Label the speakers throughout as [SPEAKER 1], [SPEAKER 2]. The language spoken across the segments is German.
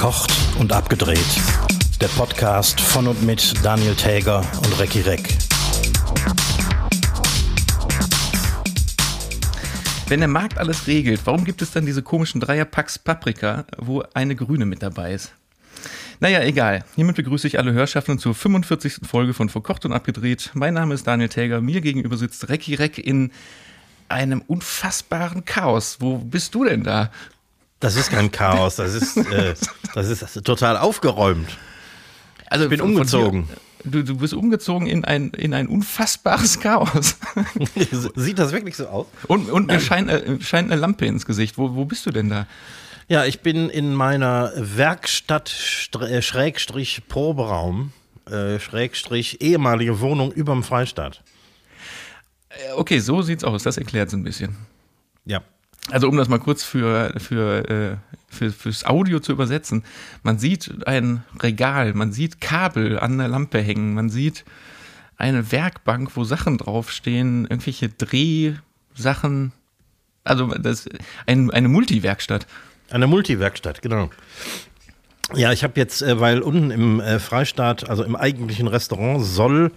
[SPEAKER 1] Verkocht und abgedreht. Der Podcast von und mit Daniel Täger und Recki Reck.
[SPEAKER 2] Wenn der Markt alles regelt, warum gibt es dann diese komischen Dreierpacks Paprika, wo eine grüne mit dabei ist? Naja, egal. Hiermit begrüße ich alle Hörschaffenden zur 45. Folge von Verkocht und Abgedreht. Mein Name ist Daniel Täger. Mir gegenüber sitzt Recki Reck in einem unfassbaren Chaos. Wo bist du denn da?
[SPEAKER 3] Das ist kein Chaos, das ist, äh, das ist total aufgeräumt.
[SPEAKER 2] Also
[SPEAKER 3] Ich bin umgezogen.
[SPEAKER 2] Du, du bist umgezogen in ein, in ein unfassbares Chaos.
[SPEAKER 3] Sieht das wirklich so aus?
[SPEAKER 2] Und, und mir scheint, äh, scheint eine Lampe ins Gesicht. Wo, wo bist du denn da?
[SPEAKER 3] Ja, ich bin in meiner Werkstatt äh, Schrägstrich Proberaum, äh, Schrägstrich ehemalige Wohnung überm Freistaat.
[SPEAKER 2] Okay, so sieht's aus. Das erklärt es ein bisschen.
[SPEAKER 3] Ja.
[SPEAKER 2] Also um das mal kurz für, für, äh, für, fürs Audio zu übersetzen. Man sieht ein Regal, man sieht Kabel an der Lampe hängen, man sieht eine Werkbank, wo Sachen draufstehen, irgendwelche Drehsachen. Also das ein, eine Multiwerkstatt.
[SPEAKER 3] Eine Multiwerkstatt, genau. Ja, ich habe jetzt, äh, weil unten im äh, Freistaat, also im eigentlichen Restaurant, soll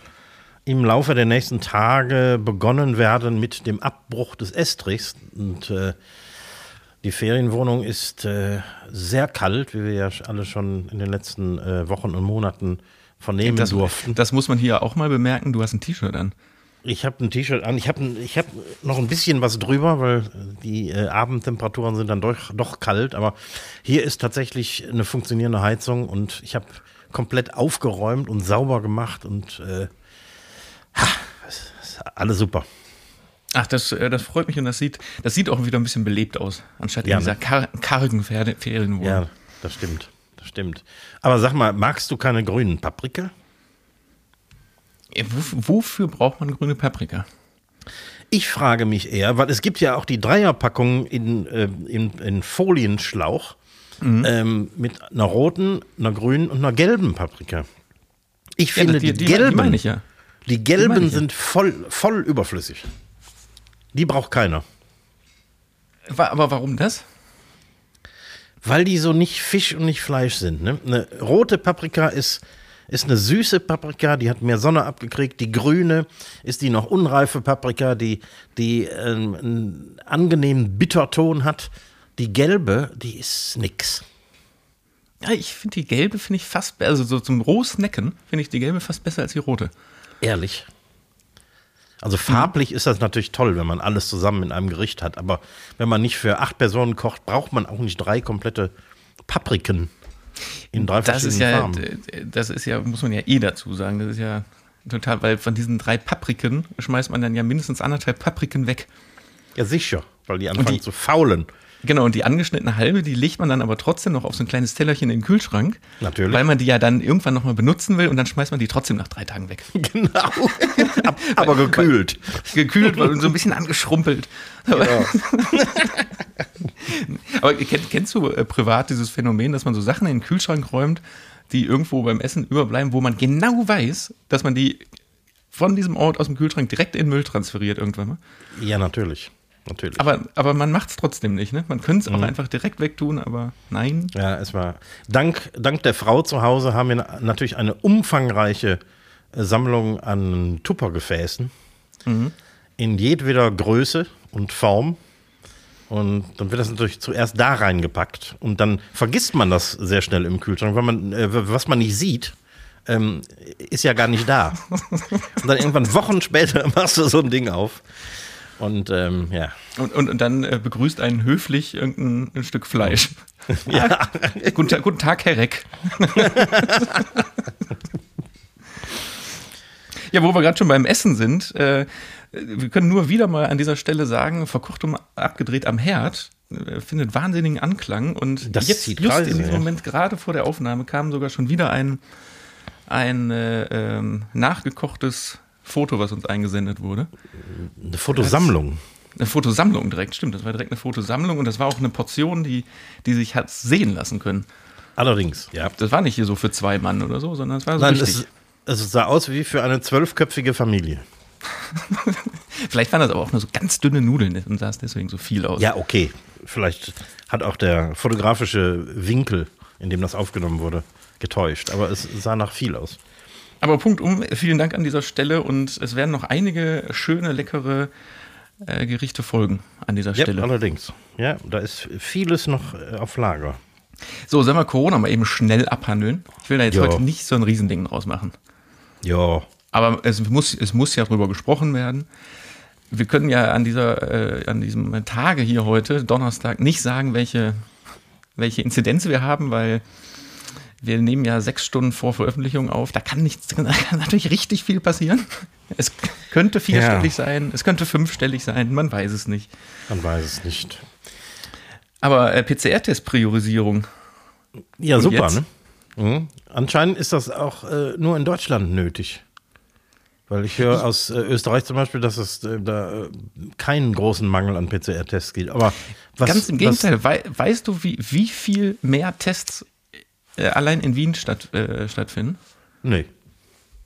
[SPEAKER 3] im Laufe der nächsten Tage begonnen werden mit dem Abbruch des Estrichs. Und äh, die Ferienwohnung ist äh, sehr kalt, wie wir ja alle schon in den letzten äh, Wochen und Monaten vernehmen
[SPEAKER 2] Das,
[SPEAKER 3] durften.
[SPEAKER 2] das muss man hier auch mal bemerken. Du hast ein T-Shirt an.
[SPEAKER 3] Ich habe ein T-Shirt an. Ich habe ich hab noch ein bisschen was drüber, weil die äh, Abendtemperaturen sind dann doch, doch kalt. Aber hier ist tatsächlich eine funktionierende Heizung und ich habe komplett aufgeräumt und sauber gemacht und äh, ha, alles super.
[SPEAKER 2] Ach, das, äh, das freut mich und das sieht, das sieht auch wieder ein bisschen belebt aus, anstatt
[SPEAKER 3] Ja,
[SPEAKER 2] in dieser
[SPEAKER 3] ne?
[SPEAKER 2] kar kargen Ferienwohnung.
[SPEAKER 3] Ja, das stimmt. Das stimmt. Aber sag mal, magst du keine grünen Paprika?
[SPEAKER 2] Wo- Wofür braucht man grüne Paprika?
[SPEAKER 3] Ich frage mich eher, weil es gibt ja auch die Dreierpackung in, äh, in, in Folienschlauch ähm, mit einer roten, einer grünen und einer gelben Paprika. Ich finde, die,
[SPEAKER 2] die,
[SPEAKER 3] gelben,
[SPEAKER 2] die meine ich ja.
[SPEAKER 3] Die gelben sind voll, voll überflüssig. Die braucht keiner.
[SPEAKER 2] Aber warum das?
[SPEAKER 3] Weil die so nicht Fisch und nicht Fleisch sind. Ne? Eine rote Paprika ist, ist eine süße Paprika, die hat mehr Sonne abgekriegt. Die grüne ist die noch unreife Paprika, die, die ähm, einen angenehmen Bitterton hat. Die gelbe, die ist nix.
[SPEAKER 2] Ja, ich finde die gelbe finde ich fast, also so zum Rohsnacken finde ich die gelbe fast besser als die rote.
[SPEAKER 3] Ehrlich. Also farblich ist das natürlich toll, wenn man alles zusammen in einem Gericht hat. Aber wenn man nicht für acht Personen kocht, braucht man auch nicht drei komplette Papriken in drei
[SPEAKER 2] Das ist
[SPEAKER 3] verschiedenen
[SPEAKER 2] ja,
[SPEAKER 3] Farben.
[SPEAKER 2] das ist ja, muss man ja eh dazu sagen. Das ist ja total, weil von diesen drei Papriken schmeißt man dann ja mindestens anderthalb Papriken weg.
[SPEAKER 3] Ja, sicher, weil die anfangen
[SPEAKER 2] die-
[SPEAKER 3] zu faulen.
[SPEAKER 2] Genau, und die angeschnittene halbe, die legt man dann aber trotzdem noch auf so ein kleines Tellerchen in den Kühlschrank.
[SPEAKER 3] Natürlich.
[SPEAKER 2] Weil man die ja dann irgendwann nochmal benutzen will und dann schmeißt man die trotzdem nach drei Tagen weg.
[SPEAKER 3] Genau. Ab, aber gekühlt.
[SPEAKER 2] Gekühlt und so ein bisschen angeschrumpelt. Aber, aber kenn, kennst du äh, privat dieses Phänomen, dass man so Sachen in den Kühlschrank räumt, die irgendwo beim Essen überbleiben, wo man genau weiß, dass man die von diesem Ort aus dem Kühlschrank direkt in den Müll transferiert irgendwann mal?
[SPEAKER 3] Ja, natürlich. Natürlich.
[SPEAKER 2] Aber, aber man macht es trotzdem nicht, ne? Man könnte es auch einfach direkt wegtun, aber nein.
[SPEAKER 3] ja, es war. Dank, dank der Frau zu Hause haben wir na- natürlich eine umfangreiche äh, Sammlung an Tuppergefäßen in jedweder Größe und Form. Und dann wird das natürlich zuerst da reingepackt. Und dann vergisst man das sehr schnell im Kühlschrank, weil man, äh, was man nicht sieht, ähm, ist ja gar nicht da. Und dann irgendwann Wochen später machst du so ein Ding auf. Und ähm, ja.
[SPEAKER 2] Und, und, und dann äh, begrüßt einen höflich irgendein ein Stück Fleisch. Ja. guten, Tag, guten Tag, Herr Reck. ja, wo wir gerade schon beim Essen sind, äh, wir können nur wieder mal an dieser Stelle sagen, verkocht und abgedreht am Herd äh, findet wahnsinnigen Anklang und
[SPEAKER 3] Das
[SPEAKER 2] jetzt just in diesem
[SPEAKER 3] ja.
[SPEAKER 2] Moment gerade vor der Aufnahme kam sogar schon wieder ein, ein äh, ähm, nachgekochtes Foto, was uns eingesendet wurde.
[SPEAKER 3] Eine Fotosammlung.
[SPEAKER 2] Eine Fotosammlung direkt, stimmt. Das war direkt eine Fotosammlung und das war auch eine Portion, die, die sich hat sehen lassen können.
[SPEAKER 3] Allerdings, ja.
[SPEAKER 2] Das war nicht hier so für zwei Mann oder so, sondern es war so
[SPEAKER 3] Nein,
[SPEAKER 2] richtig.
[SPEAKER 3] es, es sah aus wie für eine zwölfköpfige Familie.
[SPEAKER 2] Vielleicht waren das aber auch nur so ganz dünne Nudeln und sah es deswegen so viel aus.
[SPEAKER 3] Ja, okay. Vielleicht hat auch der fotografische Winkel in dem das aufgenommen wurde, getäuscht. Aber es sah nach viel aus.
[SPEAKER 2] Aber Punkt um, vielen Dank an dieser Stelle und es werden noch einige schöne, leckere äh, Gerichte folgen an dieser
[SPEAKER 3] Ja,
[SPEAKER 2] Stelle.
[SPEAKER 3] allerdings. Ja, da ist vieles noch äh, auf Lager.
[SPEAKER 2] So, sollen wir Corona mal eben schnell abhandeln? Ich will da jetzt
[SPEAKER 3] Ja.
[SPEAKER 2] heute nicht so ein Riesending draus machen.
[SPEAKER 3] Ja,
[SPEAKER 2] Aber es muss, es muss ja drüber gesprochen werden. Wir können ja an, dieser, äh, an diesem Tage hier heute, Donnerstag, nicht sagen, welche, welche Inzidenz wir haben, weil wir nehmen ja sechs Stunden vor Veröffentlichung auf. Da kann, nichts, da kann natürlich richtig viel passieren. Es könnte vierstellig sein, es könnte fünfstellig sein, man weiß es nicht.
[SPEAKER 3] man weiß es nicht.
[SPEAKER 2] Aber äh, PCR-Test-Priorisierung,
[SPEAKER 3] Ja,
[SPEAKER 2] Und
[SPEAKER 3] super, ne? Mhm. Anscheinend ist das auch äh, nur in Deutschland nötig. Weil ich höre aus äh, Österreich zum Beispiel, dass es äh, da äh, keinen großen Mangel an PCR-Tests gibt. Aber was,
[SPEAKER 2] ganz im Gegenteil, wei weißt du, wie, wie viel mehr Tests äh, allein in Wien statt, äh, stattfinden?
[SPEAKER 3] Nee.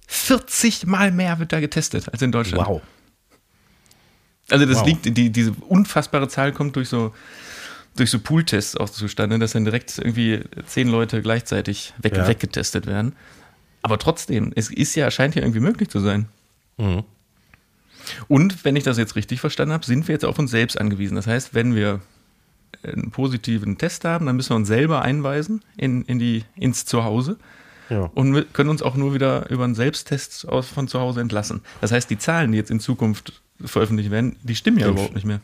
[SPEAKER 2] 40 Mal mehr wird da getestet als in Deutschland.
[SPEAKER 3] Wow.
[SPEAKER 2] Also das
[SPEAKER 3] Wow.
[SPEAKER 2] liegt, die, diese unfassbare Zahl kommt durch so, durch so Pool-Tests auch zustande, dass dann direkt irgendwie zehn Leute gleichzeitig weg,
[SPEAKER 3] Ja.
[SPEAKER 2] weggetestet werden. Aber trotzdem, es ist ja, scheint ja irgendwie möglich zu sein.
[SPEAKER 3] Mhm.
[SPEAKER 2] Und wenn ich das jetzt richtig verstanden habe, sind wir jetzt auf uns selbst angewiesen. Das heißt, wenn wir einen positiven Test haben, dann müssen wir uns selber einweisen in, in die, ins Zuhause
[SPEAKER 3] Ja.
[SPEAKER 2] und wir können uns auch nur wieder über einen Selbsttest aus, von zu Hause entlassen. Das heißt, die Zahlen, die jetzt in Zukunft veröffentlicht werden, die stimmen ja überhaupt nicht mehr.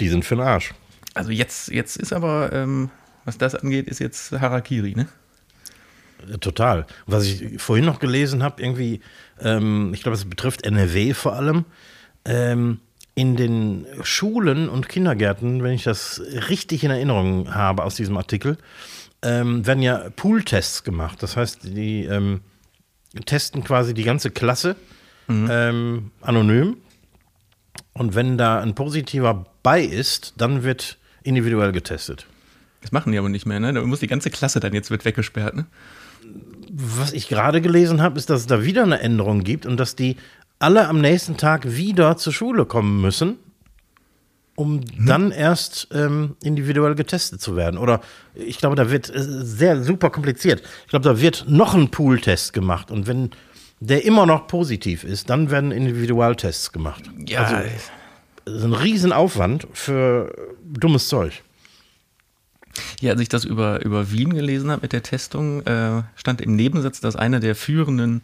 [SPEAKER 3] Die sind für den Arsch.
[SPEAKER 2] Also jetzt, jetzt ist aber, ähm, was das angeht, ist jetzt Harakiri, ne?
[SPEAKER 3] Äh, Total. Was ich vorhin noch gelesen habe, irgendwie, ähm, ich glaube, es betrifft NRW vor allem, ähm, in den Schulen und Kindergärten, wenn ich das richtig in Erinnerung habe aus diesem Artikel, ähm, werden ja Pool-Tests gemacht. Das heißt, die ähm, testen quasi die ganze Klasse ähm, anonym. Und wenn da ein positiver bei ist, dann wird individuell getestet.
[SPEAKER 2] Das machen die aber nicht mehr, ne? Da muss die ganze Klasse dann jetzt wird weggesperrt, ne?
[SPEAKER 3] Was ich gerade gelesen habe, ist, dass es da wieder eine Änderung gibt und dass die alle am nächsten Tag wieder zur Schule kommen müssen, um dann erst ähm, individuell getestet zu werden. Oder ich glaube, da wird äh, sehr super kompliziert. Ich glaube, da wird noch ein Pool-Test gemacht und wenn der immer noch positiv ist, dann werden Individualtests gemacht.
[SPEAKER 2] Ja,
[SPEAKER 3] Also, das ist ein Riesenaufwand für dummes Zeug.
[SPEAKER 2] Ja, als ich das über, über Wien gelesen habe mit der Testung, äh, stand im Nebensatz, dass eine der führenden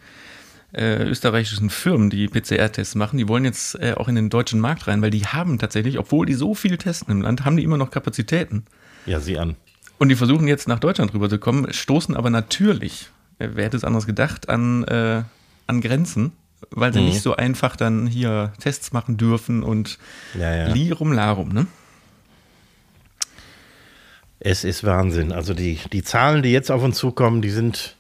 [SPEAKER 2] äh, österreichischen Firmen, die PCR-Tests machen, die wollen jetzt äh, auch in den deutschen Markt rein, weil die haben tatsächlich, obwohl die so viel testen im Land, haben die immer noch Kapazitäten.
[SPEAKER 3] Ja, sieh an.
[SPEAKER 2] Und die versuchen jetzt nach Deutschland rüberzukommen, stoßen aber natürlich, äh, wer hätte es anders gedacht, an, äh, an Grenzen, weil sie
[SPEAKER 3] Mhm.
[SPEAKER 2] nicht so einfach dann hier Tests machen dürfen und
[SPEAKER 3] Ja, ja.
[SPEAKER 2] Lirum Larum, ne?
[SPEAKER 3] Es ist Wahnsinn. Also die, die Zahlen, die jetzt auf uns zukommen, die sind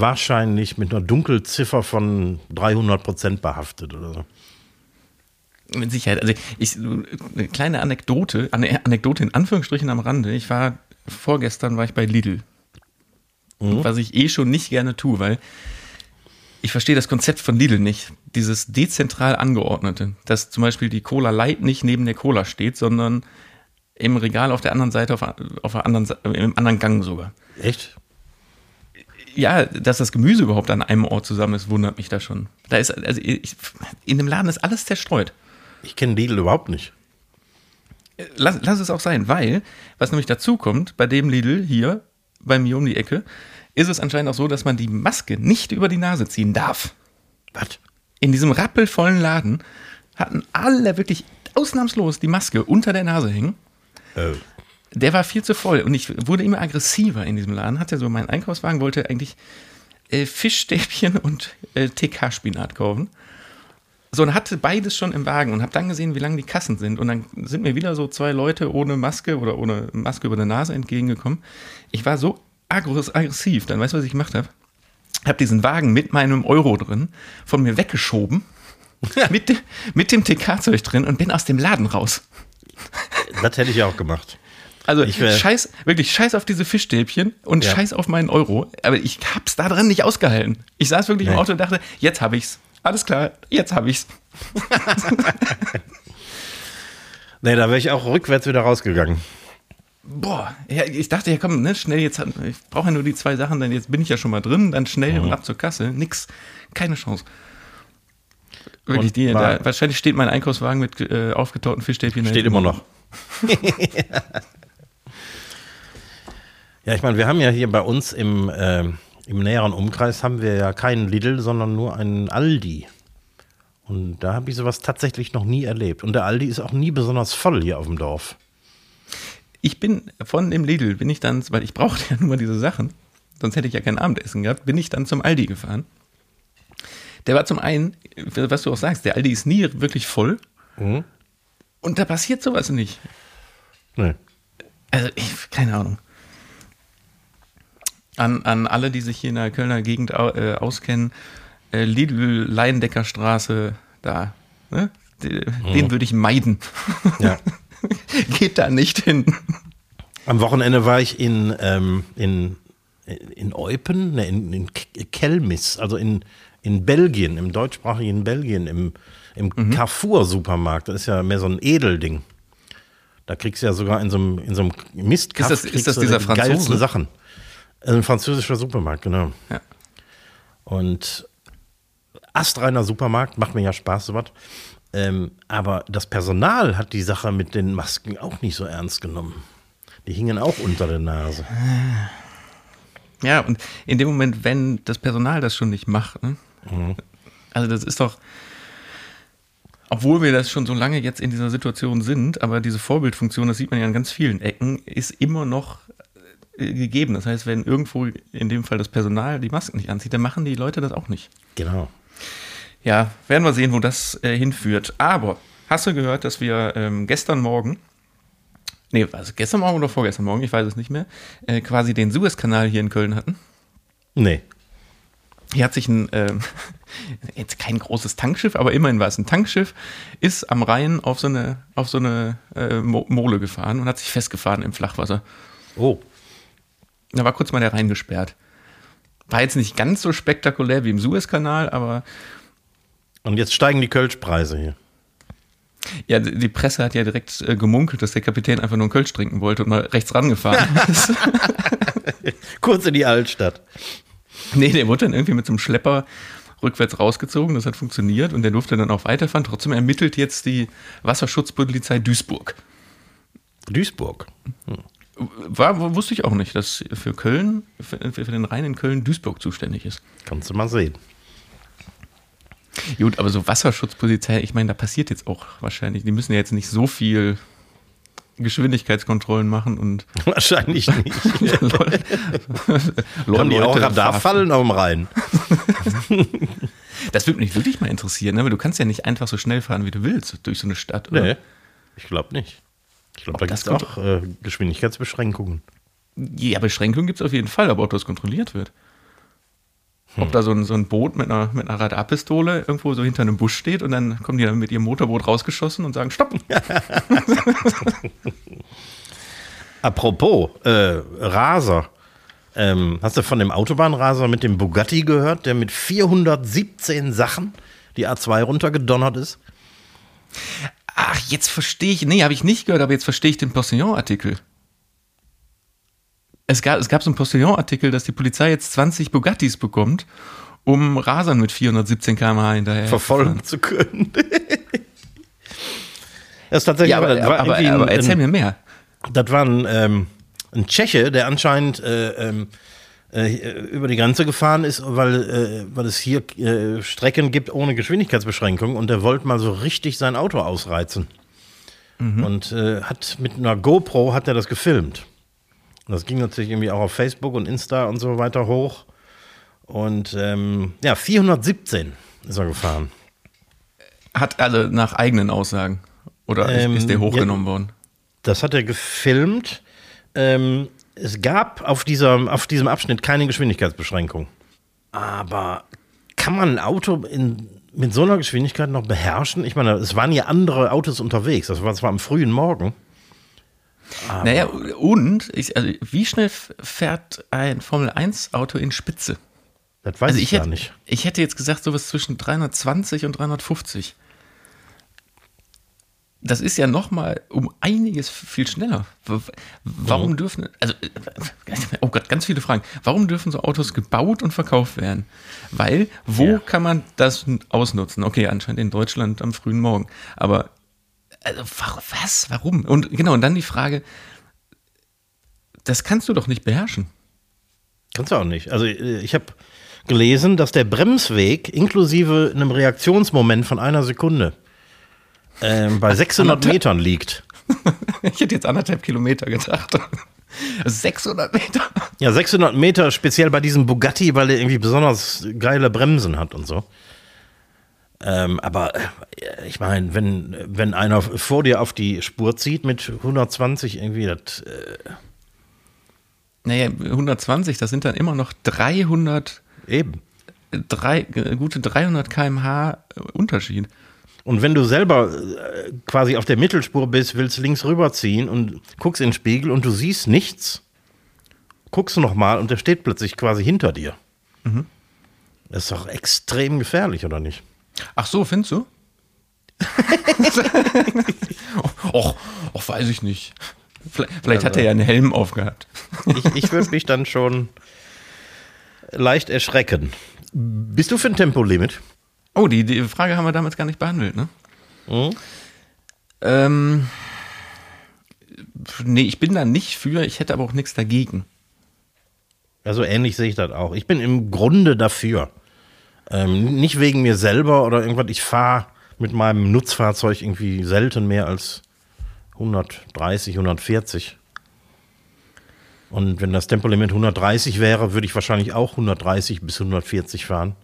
[SPEAKER 3] wahrscheinlich mit einer Dunkelziffer von 300 Prozent behaftet oder so.
[SPEAKER 2] Mit Sicherheit. Also ich, eine kleine Anekdote, eine Anekdote in Anführungsstrichen am Rande. Ich war, vorgestern war ich bei Lidl. Was ich eh schon nicht gerne tue, weil ich verstehe das Konzept von Lidl nicht. Dieses dezentral angeordnete, dass zum Beispiel die Cola Light nicht neben der Cola steht, sondern im Regal auf der anderen Seite, auf, auf der anderen, im anderen Gang sogar.
[SPEAKER 3] Echt?
[SPEAKER 2] Ja, dass das Gemüse überhaupt an einem Ort zusammen ist, wundert mich da schon. Da ist, also ich, in dem Laden ist alles zerstreut.
[SPEAKER 3] Ich kenne Lidl überhaupt nicht.
[SPEAKER 2] Lass, lass es auch sein, weil, was nämlich dazu kommt, bei dem Lidl hier, bei mir um die Ecke, ist es anscheinend auch so, dass man die Maske nicht über die Nase ziehen darf.
[SPEAKER 3] Was?
[SPEAKER 2] In diesem rappelvollen Laden hatten alle wirklich ausnahmslos die Maske unter der Nase hängen.
[SPEAKER 3] Äh,
[SPEAKER 2] Der war viel zu voll und ich wurde immer aggressiver in diesem Laden. Hatte so meinen Einkaufswagen, wollte eigentlich äh, Fischstäbchen und äh, TK-Spinat kaufen. So, und hatte beides schon im Wagen und habe dann gesehen, wie lang die Kassen sind. Und dann sind mir wieder so zwei Leute ohne Maske oder ohne Maske über der Nase entgegengekommen. Ich war so aggress- aggressiv. Dann weißt du, was ich gemacht habe? Habe diesen Wagen mit meinem Euro drin von mir weggeschoben. mit, de- mit dem TK-Zeug drin und bin aus dem Laden raus.
[SPEAKER 3] das hätte ich auch gemacht.
[SPEAKER 2] Also
[SPEAKER 3] Ich
[SPEAKER 2] scheiß, wirklich scheiß auf diese Fischstäbchen und
[SPEAKER 3] Ja.
[SPEAKER 2] scheiß auf meinen Euro. Aber ich hab's da dran nicht ausgehalten. Ich saß wirklich im
[SPEAKER 3] Nee.
[SPEAKER 2] Auto und dachte, jetzt hab ich's. Alles klar, jetzt hab ich's.
[SPEAKER 3] Nee, da wäre ich auch rückwärts wieder rausgegangen.
[SPEAKER 2] Boah, ja, ich dachte, ja komm, ne, schnell jetzt, ich brauche ja nur die zwei Sachen, dann jetzt bin ich ja schon mal drin, dann schnell
[SPEAKER 3] Mhm.
[SPEAKER 2] und ab zur Kasse. Nix, keine Chance. Wirklich, die, da, wahrscheinlich steht mein Einkaufswagen mit äh, aufgetauten Fischstäbchen.
[SPEAKER 3] Steht immer noch. ja, ich meine, wir haben ja hier bei uns im, ähm, im näheren Umkreis haben wir ja keinen Lidl, sondern nur einen Aldi. Und da habe ich sowas tatsächlich noch nie erlebt. Und der Aldi ist auch nie besonders voll hier auf dem Dorf.
[SPEAKER 2] Ich bin von dem Lidl, bin ich dann, weil ich brauchte ja nur mal diese Sachen, sonst hätte ich ja kein Abendessen gehabt, bin ich dann zum Aldi gefahren. Der war zum einen, was du auch sagst, der Aldi ist nie wirklich voll.
[SPEAKER 3] Mhm.
[SPEAKER 2] Und da passiert sowas nicht.
[SPEAKER 3] Nee.
[SPEAKER 2] Also, ich, keine Ahnung. An, an alle, die sich hier in der Kölner Gegend äh, auskennen, äh, Lidl, Leindeckerstraße, da, ne? Den, den würde ich meiden.
[SPEAKER 3] Ja.
[SPEAKER 2] Geht da nicht hin.
[SPEAKER 3] Am Wochenende war ich in, ähm, in, in Eupen, ne, in, in Kelmis, also in, in Belgien, im deutschsprachigen Belgien, im, im Carrefour-Supermarkt. Das ist ja mehr so ein Edelding. Da kriegst du ja sogar in so einem, in so einem Mistkaff
[SPEAKER 2] Ist das- ist das dieser Franzose?
[SPEAKER 3] Sachen. Also ein französischer Supermarkt, genau.
[SPEAKER 2] Ja.
[SPEAKER 3] Und astreiner Supermarkt, macht mir ja Spaß, sowas. Ähm, aber das Personal hat die Sache mit den Masken auch nicht so ernst genommen. Die hingen auch unter der Nase.
[SPEAKER 2] Ja, und in dem Moment, wenn das Personal das schon nicht macht, ne? also das ist doch, obwohl wir das schon so lange jetzt in dieser Situation sind, aber diese Vorbildfunktion, das sieht man ja an ganz vielen Ecken, ist immer noch gegeben. Das heißt, wenn irgendwo in dem Fall das Personal die Masken nicht anzieht, dann machen die Leute das auch nicht.
[SPEAKER 3] Genau.
[SPEAKER 2] Ja, werden wir sehen, wo das äh, hinführt. Aber hast du gehört, dass wir ähm, gestern Morgen, nee, was, gestern Morgen oder vorgestern Morgen, ich weiß es nicht mehr, äh, quasi den Suezkanal hier in Köln hatten?
[SPEAKER 3] Nee.
[SPEAKER 2] Hier hat sich ein, ähm, jetzt kein großes Tankschiff, aber immerhin war es ein Tankschiff, ist am Rhein auf so eine, auf so eine äh, Mo Mole gefahren und hat sich festgefahren im Flachwasser.
[SPEAKER 3] Oh.
[SPEAKER 2] Da war kurz mal der Rhein gesperrt. War jetzt nicht ganz so spektakulär wie im Suezkanal, aber
[SPEAKER 3] Und jetzt steigen die Kölschpreise hier.
[SPEAKER 2] ja, die Presse hat ja direkt äh, gemunkelt, dass der Kapitän einfach nur einen Kölsch trinken wollte und mal rechts rangefahren ist.
[SPEAKER 3] Kurz in die Altstadt.
[SPEAKER 2] nee, der wurde dann irgendwie mit so einem Schlepper rückwärts rausgezogen, das hat funktioniert und der durfte dann auch weiterfahren. Trotzdem ermittelt jetzt die Wasserschutzpolizei Duisburg.
[SPEAKER 3] Duisburg.
[SPEAKER 2] War, wusste ich auch nicht, dass für Köln, für, für den Rhein in Köln Duisburg zuständig ist.
[SPEAKER 3] Kannst du mal sehen.
[SPEAKER 2] Gut, aber so Wasserschutzpolizei, ich meine, da passiert jetzt auch wahrscheinlich, die müssen ja jetzt nicht so viel Geschwindigkeitskontrollen machen und
[SPEAKER 3] Wahrscheinlich nicht.
[SPEAKER 2] Leute,
[SPEAKER 3] Haben die auch
[SPEAKER 2] Leute
[SPEAKER 3] Radarfallen auf dem Rhein?
[SPEAKER 2] Das würde mich wirklich mal interessieren, ne? weil du kannst ja nicht einfach so schnell fahren, wie du willst, durch so eine Stadt. Oder?
[SPEAKER 3] Nee. Ich glaube nicht. Ich glaube, da gibt es auch äh, Geschwindigkeitsbeschränkungen.
[SPEAKER 2] Ja, Beschränkungen gibt es auf jeden Fall, aber ob das kontrolliert wird. Ob da so ein, so ein Boot mit einer, mit einer Radarpistole irgendwo so hinter einem Busch steht und dann kommen die dann mit ihrem Motorboot rausgeschossen und sagen, stopp.
[SPEAKER 3] Apropos, äh, Raser. Ähm, hast du von dem Autobahnraser mit dem Bugatti gehört, der mit 417 Sachen die A2 runtergedonnert ist?
[SPEAKER 2] Ach, jetzt verstehe ich, nee, habe ich nicht gehört, aber jetzt verstehe ich den Postillon-Artikel. Es gab, es gab so einen Postillon-Artikel, dass die Polizei jetzt 20 Bugattis bekommt, um Rasern mit 417 km/h hinterher
[SPEAKER 3] verfolgen zu können. das ist tatsächlich
[SPEAKER 2] Ja, aber,
[SPEAKER 3] war
[SPEAKER 2] aber, aber
[SPEAKER 3] ein-
[SPEAKER 2] erzähl
[SPEAKER 3] ein-
[SPEAKER 2] mir mehr.
[SPEAKER 3] Das war ein, ähm, ein Tscheche, der anscheinend äh, ähm, äh, über die Grenze gefahren ist, weil, äh, weil es hier äh, Strecken gibt ohne Geschwindigkeitsbeschränkung und der wollte mal so richtig sein Auto ausreizen. Und äh, hat mit einer GoPro hat er das gefilmt. Und das ging natürlich irgendwie auch auf Facebook und Insta und so weiter hoch. Und ähm, ja, 417 ist er gefahren.
[SPEAKER 2] Hat alle nach eigenen Aussagen. Oder ist-
[SPEAKER 3] Ähm,
[SPEAKER 2] ist der hochgenommen
[SPEAKER 3] ja.
[SPEAKER 2] worden?
[SPEAKER 3] Das hat er gefilmt. Ähm, es gab auf, dieser, auf diesem Abschnitt keine Geschwindigkeitsbeschränkung. Aber kann man ein Auto in, mit so einer Geschwindigkeit noch beherrschen? Ich meine, es waren ja andere Autos unterwegs. Das war zwar am frühen Morgen.
[SPEAKER 2] Naja, und ich, also, wie schnell fährt ein Formel-1-Auto in Spitze?
[SPEAKER 3] Das weiß
[SPEAKER 2] Also
[SPEAKER 3] ich,
[SPEAKER 2] ich
[SPEAKER 3] gar
[SPEAKER 2] hätte,
[SPEAKER 3] nicht.
[SPEAKER 2] ich hätte jetzt gesagt, sowas zwischen 320 und 350. das ist ja noch mal um einiges viel schneller. Warum
[SPEAKER 3] Mhm.
[SPEAKER 2] dürfen, also, äh, oh Gott, ganz viele Fragen. Warum dürfen so Autos gebaut und verkauft werden? Weil, wo
[SPEAKER 3] Ja.
[SPEAKER 2] kann man das ausnutzen? Okay, anscheinend in Deutschland am frühen Morgen. Aber, also, wa- was? Warum? Und genau, und dann die Frage, das kannst du doch nicht beherrschen.
[SPEAKER 3] Kannst du auch nicht. Also äh, ich habe gelesen, dass der Bremsweg inklusive einem Reaktionsmoment von einer Sekunde ähm, bei 600
[SPEAKER 2] anderthalb-
[SPEAKER 3] Metern liegt.
[SPEAKER 2] Ich hätte jetzt anderthalb Kilometer gedacht. 600 Meter.
[SPEAKER 3] Ja, 600 Meter speziell bei diesem Bugatti, weil der irgendwie besonders geile Bremsen hat und so. Ähm, aber äh, ich meine, wenn, wenn einer vor dir auf die Spur zieht mit 120 irgendwie, das, äh,
[SPEAKER 2] Naja, 120, das sind dann immer noch 300
[SPEAKER 3] eben.
[SPEAKER 2] drei, äh, gute 300 km/h Unterschied.
[SPEAKER 3] Und wenn du selber äh, quasi auf der Mittelspur bist, willst links rüberziehen und guckst in den Spiegel und du siehst nichts, guckst du nochmal und der steht plötzlich quasi hinter dir. Das ist doch extrem gefährlich, oder nicht?
[SPEAKER 2] Ach so, findest du? och, och, weiß ich nicht. Vielleicht, vielleicht hat er ja einen Helm aufgehabt.
[SPEAKER 3] Ich, ich würde mich dann schon leicht erschrecken. Bist du für ein Tempolimit?
[SPEAKER 2] Oh, die, die Frage haben wir damals gar nicht behandelt, ne?
[SPEAKER 3] Mhm.
[SPEAKER 2] Ähm, nee, ich bin da nicht für, ich hätte aber auch nichts dagegen.
[SPEAKER 3] Also ähnlich sehe ich das auch. Ich bin im Grunde dafür. Ähm, nicht wegen mir selber oder irgendwas. Ich fahre mit meinem Nutzfahrzeug irgendwie selten mehr als 130, 140. Und wenn das Tempolimit 130 wäre, würde ich wahrscheinlich auch 130 bis 140 fahren.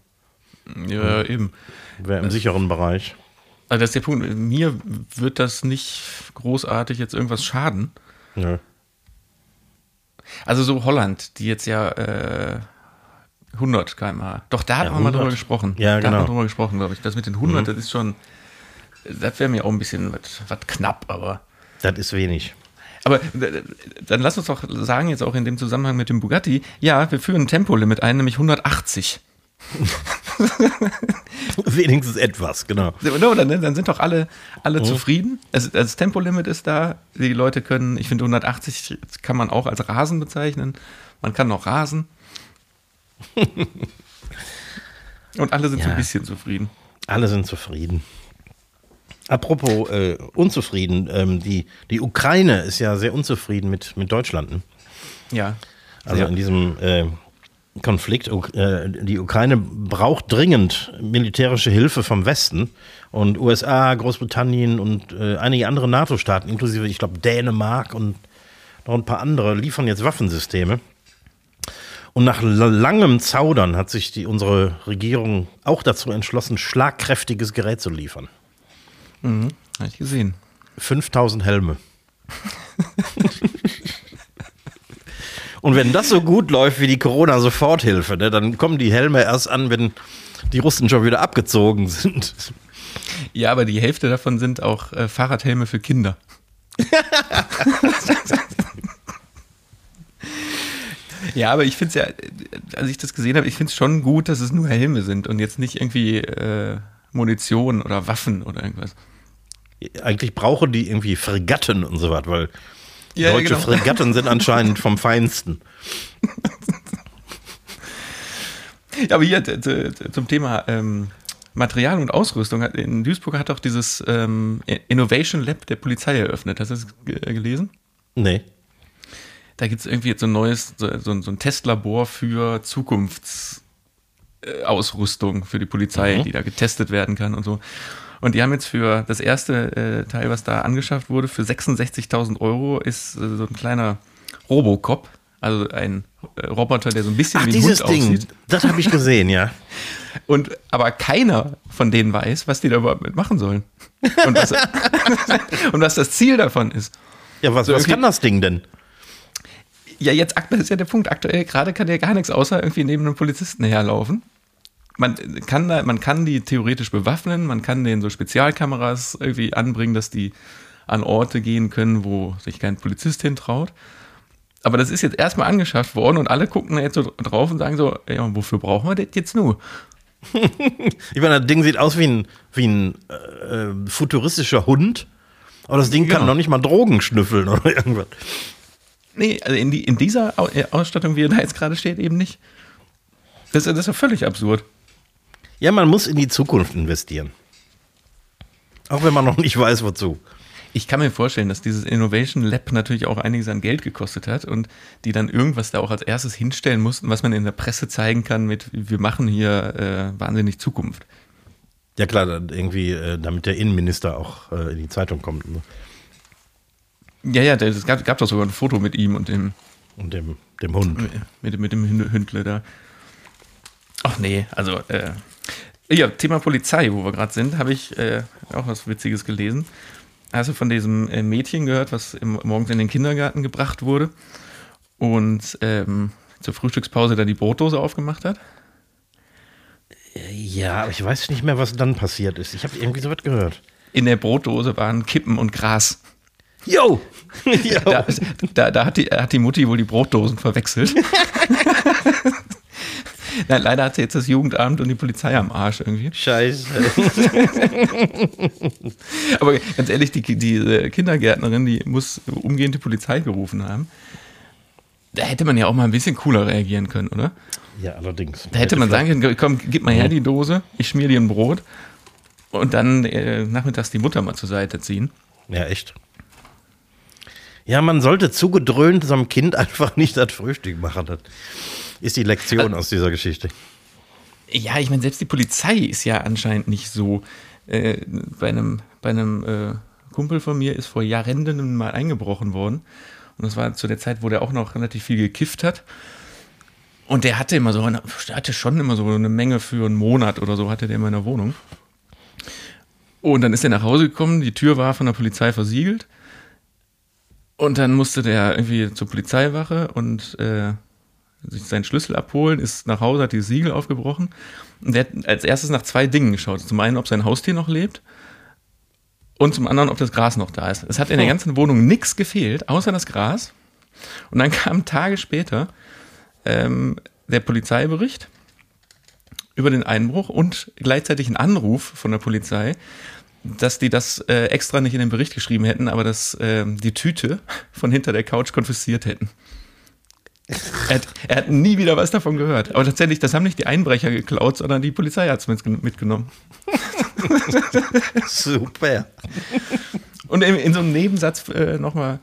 [SPEAKER 2] Ja, eben.
[SPEAKER 3] Wäre im sicheren Bereich.
[SPEAKER 2] Also das ist der Punkt. Mir wird das nicht großartig jetzt irgendwas schaden.
[SPEAKER 3] Ja.
[SPEAKER 2] Also so Holland, die jetzt ja äh, 100 km/h. Doch, da
[SPEAKER 3] Ja,
[SPEAKER 2] haben wir mal
[SPEAKER 3] 100.
[SPEAKER 2] drüber gesprochen.
[SPEAKER 3] Ja,
[SPEAKER 2] da
[SPEAKER 3] genau.
[SPEAKER 2] haben wir drüber gesprochen, glaube ich. Das mit den 100, das ist schon, das wäre mir auch ein bisschen was was knapp, aber.
[SPEAKER 3] Das ist wenig.
[SPEAKER 2] Aber äh, dann lass uns doch sagen, jetzt auch in dem Zusammenhang mit dem Bugatti, ja, wir führen ein Tempolimit ein, nämlich 180.
[SPEAKER 3] Wenigstens etwas, genau.
[SPEAKER 2] No, dann, dann sind doch alle, alle zufrieden. Es, das Tempolimit ist da. Die Leute können, ich finde 180 kann man auch als Rasen bezeichnen. Man kann noch rasen. Und alle sind so
[SPEAKER 3] Ja.
[SPEAKER 2] ein bisschen zufrieden.
[SPEAKER 3] Alle sind zufrieden. Apropos äh, unzufrieden, ähm, die, die Ukraine ist ja sehr unzufrieden mit, mit Deutschland. Ne?
[SPEAKER 2] Ja.
[SPEAKER 3] Also
[SPEAKER 2] ja.
[SPEAKER 3] in diesem äh, Konflikt, äh, die Ukraine braucht dringend militärische Hilfe vom Westen. Und USA, Großbritannien und äh, einige andere NATO-Staaten, inklusive, ich glaube, Dänemark und noch ein paar andere, liefern jetzt Waffensysteme. Und nach la- langem Zaudern hat sich die, unsere Regierung auch dazu entschlossen, schlagkräftiges Gerät zu liefern.
[SPEAKER 2] Habe ich gesehen.
[SPEAKER 3] 5000 Helme. Und wenn das so gut läuft wie die Corona-Soforthilfe, ne, dann kommen die Helme erst an, wenn die Russen schon wieder abgezogen sind.
[SPEAKER 2] Ja, aber die Hälfte davon sind auch äh, Fahrradhelme für Kinder. ja, aber ich finde es ja, äh, als ich das gesehen habe, ich finde es schon gut, dass es nur Helme sind und jetzt nicht irgendwie äh, Munition oder Waffen oder irgendwas.
[SPEAKER 3] Eigentlich brauchen die irgendwie Fregatten und so was, weil
[SPEAKER 2] Ja,
[SPEAKER 3] deutsche
[SPEAKER 2] genau.
[SPEAKER 3] Fregatten sind anscheinend vom Feinsten.
[SPEAKER 2] Ja, aber hier zum Thema ähm, Material und Ausrüstung. In Duisburg hat auch dieses ähm, Innovation Lab der Polizei eröffnet. Hast du das ge- gelesen?
[SPEAKER 3] Nee.
[SPEAKER 2] Da gibt es irgendwie jetzt so ein neues, so, so, ein- Testlabor für Zukunftsausrüstung äh, für die Polizei,
[SPEAKER 3] Mhm.
[SPEAKER 2] die da getestet werden kann und so. Und die haben jetzt für das erste äh, Teil, was da angeschafft wurde, für 66.000 Euro ist äh, so ein kleiner Robocop, also ein äh, Roboter, der so ein bisschen
[SPEAKER 3] Ach,
[SPEAKER 2] wie ein
[SPEAKER 3] dieses
[SPEAKER 2] Hund
[SPEAKER 3] Ding,
[SPEAKER 2] aussieht.
[SPEAKER 3] das habe ich gesehen, ja.
[SPEAKER 2] Und aber keiner von denen weiß, was die da überhaupt mitmachen sollen. Und was, und was das Ziel davon ist.
[SPEAKER 3] Ja, was,
[SPEAKER 2] So
[SPEAKER 3] was kann das Ding denn?
[SPEAKER 2] Ja, jetzt das ist ja der Punkt. Aktuell gerade kann der gar nichts außer irgendwie neben einem Polizisten herlaufen. Man kann, da, man kann die theoretisch bewaffnen, man kann denen so Spezialkameras irgendwie anbringen, dass die an Orte gehen können, wo sich kein Polizist hintraut. Aber das ist jetzt erstmal angeschafft worden und alle gucken da jetzt so drauf und sagen so, ja, wofür brauchen wir das jetzt nur?
[SPEAKER 3] Ich meine, das Ding sieht aus wie ein, wie ein äh, futuristischer Hund, Aber das Ding kann
[SPEAKER 2] Genau.
[SPEAKER 3] noch nicht mal Drogen schnüffeln oder irgendwas.
[SPEAKER 2] Nee, also in, die, in dieser Au- Ausstattung, wie er da jetzt gerade steht, eben nicht. Das, das ist ja völlig absurd.
[SPEAKER 3] Ja, man muss in die Zukunft investieren. Auch wenn man noch nicht weiß, wozu.
[SPEAKER 2] Ich kann mir vorstellen, dass dieses Innovation Lab natürlich auch einiges an Geld gekostet hat und die dann irgendwas da auch als erstes hinstellen mussten, was man in der Presse zeigen kann mit, wir machen hier äh, wahnsinnig Zukunft.
[SPEAKER 3] Ja klar, irgendwie, äh, damit der Innenminister auch äh, in die Zeitung kommt ne?
[SPEAKER 2] Ja, ja, es gab, gab doch sogar ein Foto mit ihm und dem,
[SPEAKER 3] und dem, dem Hund.
[SPEAKER 2] mit, mit dem Hünd- Hündle da. Ach nee, also, äh, ja, Thema Polizei, wo wir gerade sind, habe ich äh, auch was Witziges gelesen. Hast du von diesem äh, Mädchen gehört, was im, morgens in den Kindergarten gebracht wurde und ähm, zur Frühstückspause dann die Brotdose aufgemacht hat?
[SPEAKER 3] Ja, aber ich weiß nicht mehr, was dann passiert ist. Ich habe irgendwie sowas gehört.
[SPEAKER 2] In der Brotdose waren Kippen und Gras.
[SPEAKER 3] Yo!
[SPEAKER 2] Da, da, da hat, die, hat die Mutti wohl die Brotdosen verwechselt. Na, leider hat sie jetzt das Jugendamt und die Polizei am Arsch irgendwie.
[SPEAKER 3] Scheiße.
[SPEAKER 2] Aber ganz ehrlich, die, die Kindergärtnerin, die muss umgehend die Polizei gerufen haben. Da hätte man ja auch mal ein bisschen cooler reagieren können, oder?
[SPEAKER 3] Ja, allerdings.
[SPEAKER 2] Da hätte man sagen können, komm, gib mal her die Dose, ich schmier dir ein Brot und dann äh, nachmittags die Mutter mal zur Seite ziehen.
[SPEAKER 3] Ja, echt. Ja, man sollte zugedröhnt so einem Kind einfach nicht das Frühstück machen. Das ist die Lektion aus dieser Geschichte.
[SPEAKER 2] Ja, ich meine, selbst die Polizei ist ja anscheinend nicht so. Äh, bei einem, bei einem äh, Kumpel von mir ist vor Jahrenden mal eingebrochen worden. Und das war zu der Zeit, wo der auch noch relativ viel gekifft hat. Und der hatte immer so, eine, hatte schon immer so eine Menge für einen Monat oder so, hatte der in der Wohnung. Und dann ist er nach Hause gekommen, die Tür war von der Polizei versiegelt. Und dann musste der irgendwie zur Polizeiwache und äh, sich seinen Schlüssel abholen, ist nach Hause, hat die Siegel aufgebrochen. Und der hat als erstes nach zwei Dingen geschaut. Zum einen, ob sein Haustier noch lebt und zum anderen, ob das Gras noch da ist. Es hat in der ganzen Wohnung nichts gefehlt, außer das Gras. Und dann kam Tage später ähm, der Polizeibericht über den Einbruch und gleichzeitig ein Anruf von der Polizei, dass die das äh, extra nicht in den Bericht geschrieben hätten, aber dass ähm, die Tüte von hinter der Couch konfisziert hätten. Er hat, er hat nie wieder was davon gehört. Aber tatsächlich, das haben nicht die Einbrecher geklaut, sondern die Polizei hat es mitgenommen.
[SPEAKER 3] Super.
[SPEAKER 2] Und in, in so einem Nebensatz äh, nochmal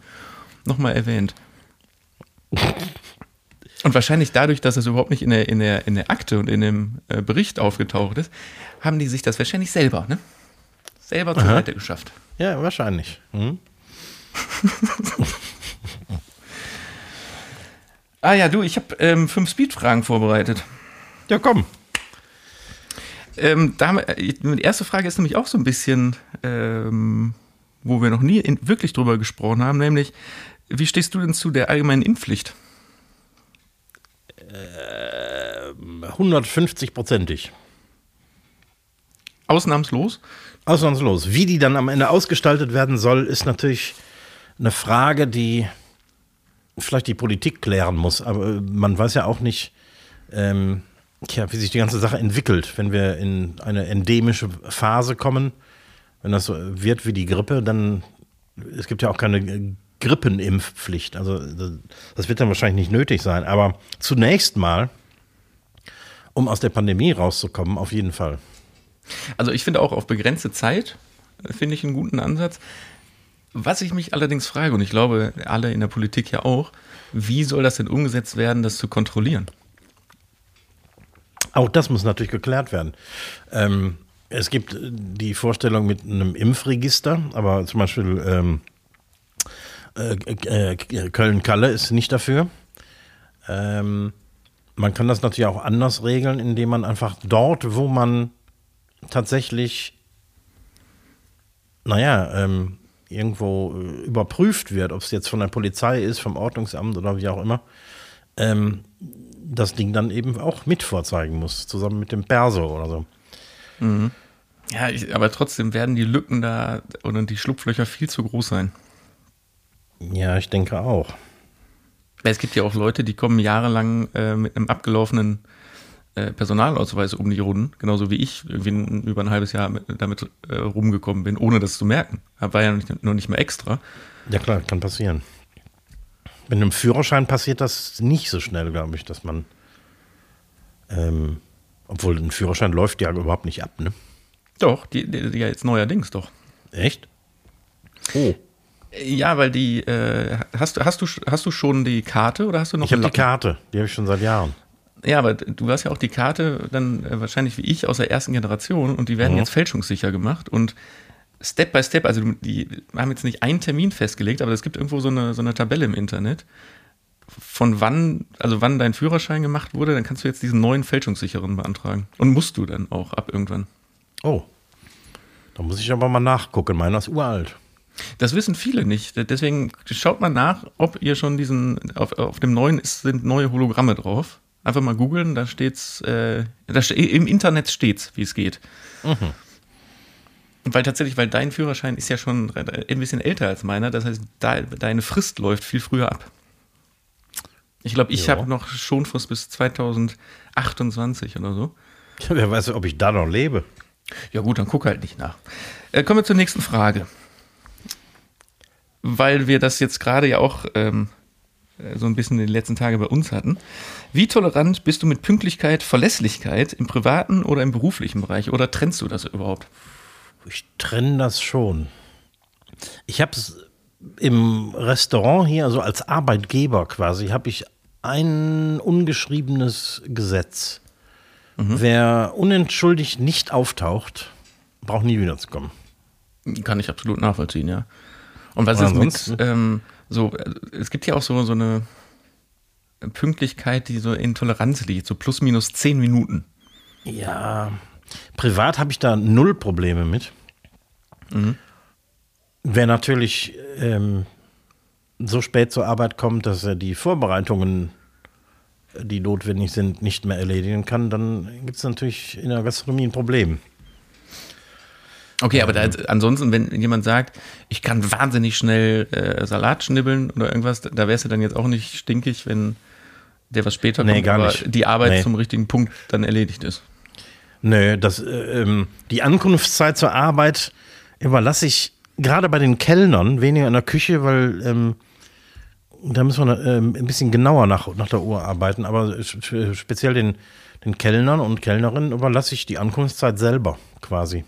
[SPEAKER 2] noch mal erwähnt. Und wahrscheinlich dadurch, dass es überhaupt nicht in der, in der, in der Akte und in dem äh, Bericht aufgetaucht ist, haben die sich das wahrscheinlich selber, ne? Selber zur. Seite geschafft.
[SPEAKER 3] Ja, wahrscheinlich. Hm?
[SPEAKER 2] Ah ja, du, ich habe ähm, fünf Speed-Fragen vorbereitet.
[SPEAKER 3] Ja, komm.
[SPEAKER 2] Ähm, da, wir- äh, die erste Frage ist nämlich auch so ein bisschen, ähm, wo wir noch nie in, wirklich drüber gesprochen haben, nämlich, wie stehst du denn zu der allgemeinen Impfpflicht?
[SPEAKER 3] 150-prozentig.
[SPEAKER 2] Ausnahmslos?
[SPEAKER 3] Ausnahmslos. Wie die dann am Ende ausgestaltet werden soll, ist natürlich eine Frage, die vielleicht die Politik klären muss. Aber äh, man weiß ja auch nicht, ähm, tja, wie sich die ganze Sache entwickelt. Wenn wir in eine endemische Phase kommen, wenn das so wird wie die Grippe, dann es gibt ja auch keine äh, Grippenimpfpflicht. Also das- das wird dann wahrscheinlich nicht nötig sein. Aber zunächst mal, um aus der Pandemie rauszukommen, auf jeden Fall.
[SPEAKER 2] Also ich finde auch auf begrenzte Zeit, äh, finde ich einen guten Ansatz. Was ich mich allerdings frage, und ich glaube alle in der Politik ja auch, wie soll das denn umgesetzt werden, das zu kontrollieren?
[SPEAKER 3] Auch das muss natürlich geklärt werden. Ähm, es gibt äh, die Vorstellung mit einem Impfregister, aber zum Beispiel ähm, äh, äh, Köln-Kalle ist nicht dafür. Ähm, man kann das natürlich auch anders regeln, indem man einfach dort, wo man tatsächlich, naja, ähm, irgendwo äh, überprüft wird, ob es jetzt von der Polizei ist, vom Ordnungsamt oder wie auch immer, ähm, das Ding dann eben auch mit vorzeigen muss, zusammen mit dem Perso oder so.
[SPEAKER 2] Ja, ich, aber trotzdem werden die Lücken da oder die Schlupflöcher viel zu groß sein.
[SPEAKER 3] Ja, ich denke auch.
[SPEAKER 2] Es gibt ja auch Leute, die kommen jahrelang äh, mit einem abgelaufenen äh, Personalausweis um die Runden, genauso wie ich irgendwie ein, über ein halbes Jahr mit, damit äh, rumgekommen bin, ohne das zu merken. War ja nicht, noch nicht mehr extra.
[SPEAKER 3] Ja klar, kann passieren. Mit einem Führerschein passiert das nicht so schnell, glaube ich, dass man, ähm, obwohl ein Führerschein läuft ja überhaupt nicht ab, ne?
[SPEAKER 2] Doch, die, die, die jetzt neuerdings doch.
[SPEAKER 3] Echt? Oh.
[SPEAKER 2] Ja, weil die, äh, hast, hast, du, hast du schon die Karte oder hast du noch
[SPEAKER 3] Ich habe die Karte, die habe ich schon seit Jahren.
[SPEAKER 2] Ja, aber du hast ja auch die Karte dann äh, wahrscheinlich wie ich aus der ersten Generation und die werden
[SPEAKER 3] Mhm.
[SPEAKER 2] jetzt fälschungssicher gemacht und Step by Step, also die haben jetzt nicht einen Termin festgelegt, aber es gibt irgendwo so eine, so eine Tabelle im Internet, von wann, also wann dein Führerschein gemacht wurde, dann kannst du jetzt diesen neuen fälschungssicheren beantragen. Und musst du dann auch ab irgendwann.
[SPEAKER 3] Oh. Da muss ich aber mal nachgucken. Meiner ist uralt.
[SPEAKER 2] Das wissen viele nicht. Deswegen schaut mal nach, ob ihr schon diesen, auf, auf dem neuen ist, sind neue Hologramme drauf. Einfach mal googeln, da steht's, äh, da ste im Internet steht's, wie es geht. Und weil tatsächlich, weil dein Führerschein ist ja schon ein bisschen älter als meiner, das heißt, da, deine Frist läuft viel früher ab. Ich glaube, ich habe noch Schonfrist bis 2028 oder so.
[SPEAKER 3] Ja, wer weiß, ob ich da noch lebe.
[SPEAKER 2] Ja gut, dann guck halt nicht nach. Äh, kommen wir zur nächsten Frage. Weil wir das jetzt gerade ja auch ähm, äh, so ein bisschen in den letzten Tagen bei uns hatten. Wie tolerant bist du mit Pünktlichkeit, Verlässlichkeit im privaten oder im beruflichen Bereich? Oder trennst du das überhaupt?
[SPEAKER 3] Ich trenne das schon. Ich habe es im Restaurant hier, also als Arbeitgeber quasi, habe ich ein ungeschriebenes Gesetz. Wer unentschuldigt nicht auftaucht, braucht nie wieder zu kommen.
[SPEAKER 2] Kann ich absolut nachvollziehen, ja. Und was
[SPEAKER 3] Und
[SPEAKER 2] ist mit
[SPEAKER 3] ansonsten?
[SPEAKER 2] ähm, so, äh, es gibt ja auch so, so eine Pünktlichkeit, die so in Toleranz liegt, so plus minus zehn Minuten.
[SPEAKER 3] Ja, privat habe ich da null Probleme mit. Wer natürlich ähm, so spät zur Arbeit kommt, dass er die Vorbereitungen, die notwendig sind, nicht mehr erledigen kann, dann gibt es natürlich in der Gastronomie ein Problem.
[SPEAKER 2] Okay, aber da, ansonsten, wenn jemand sagt, ich kann wahnsinnig schnell äh, Salat schnibbeln oder irgendwas, da wärst du dann jetzt auch nicht stinkig, wenn der was später
[SPEAKER 3] Nee,
[SPEAKER 2] kommt,
[SPEAKER 3] gar
[SPEAKER 2] aber
[SPEAKER 3] nicht.
[SPEAKER 2] die Arbeit
[SPEAKER 3] Nee.
[SPEAKER 2] zum richtigen Punkt dann erledigt ist.
[SPEAKER 3] Nö, das, äh, ähm, die Ankunftszeit zur Arbeit überlasse ich gerade bei den Kellnern weniger in der Küche, weil ähm, da müssen wir ähm, ein bisschen genauer nach, nach der Uhr arbeiten. Aber sp- speziell den, den Kellnern und Kellnerinnen überlasse ich die Ankunftszeit selber quasi.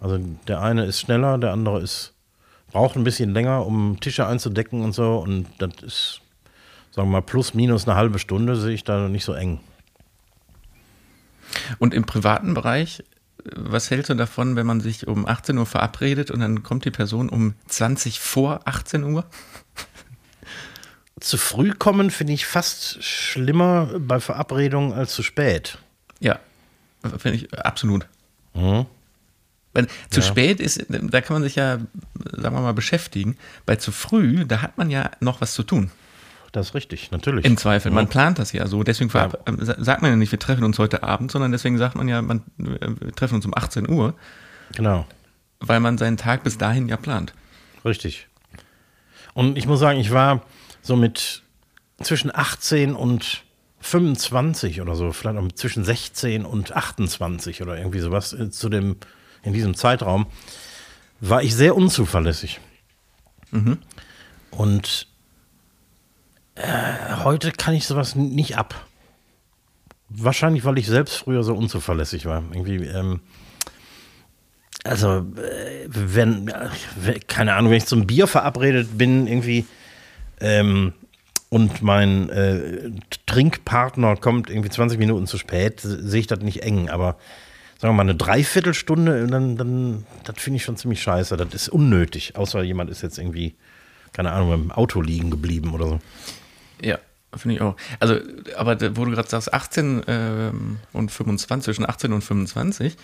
[SPEAKER 3] Also der eine ist schneller, der andere ist braucht ein bisschen länger, um Tische einzudecken und so. Und das ist, sagen wir mal, plus minus eine halbe Stunde sehe ich da nicht so eng.
[SPEAKER 2] Und im privaten Bereich, was hältst du davon, wenn man sich um 18 Uhr verabredet und dann kommt die Person um 20 vor 18 Uhr?
[SPEAKER 3] zu früh kommen finde ich fast schlimmer bei Verabredungen als zu spät.
[SPEAKER 2] Ja, finde ich absolut.
[SPEAKER 3] Mhm.
[SPEAKER 2] Weil zu spät ist, da kann man sich ja, sagen wir mal, beschäftigen. Bei zu früh, da hat man ja noch was zu tun.
[SPEAKER 3] Das ist richtig, natürlich.
[SPEAKER 2] Im Zweifel. Man plant das ja so. Deswegen verab- äh, sa- sagt man ja nicht, wir treffen uns heute Abend, sondern deswegen sagt man ja, man, äh, wir treffen uns um 18 Uhr,
[SPEAKER 3] Genau,
[SPEAKER 2] weil man seinen Tag bis dahin ja plant.
[SPEAKER 3] richtig. Und ich muss sagen, ich war so mit zwischen 18 und 25 oder so, vielleicht auch zwischen 16 und 28 oder irgendwie sowas äh, zu dem, in diesem Zeitraum, war ich sehr unzuverlässig. Und äh, heute kann ich sowas nicht ab. Wahrscheinlich, weil ich selbst früher so unzuverlässig war. Irgendwie, ähm, also, äh, wenn, äh, keine Ahnung, wenn ich zum Bier verabredet bin, irgendwie, ähm, und mein äh, Trinkpartner kommt irgendwie 20 Minuten zu spät, se- sehe ich das nicht eng, aber sagen wir mal eine Dreiviertelstunde, dann, dann das finde ich schon ziemlich scheiße. Das ist unnötig, außer jemand ist jetzt irgendwie, keine Ahnung, im Auto liegen geblieben oder so.
[SPEAKER 2] Ja, finde ich auch. Also, aber wo du gerade sagst, 18 ähm, und 25, zwischen 18 und 25,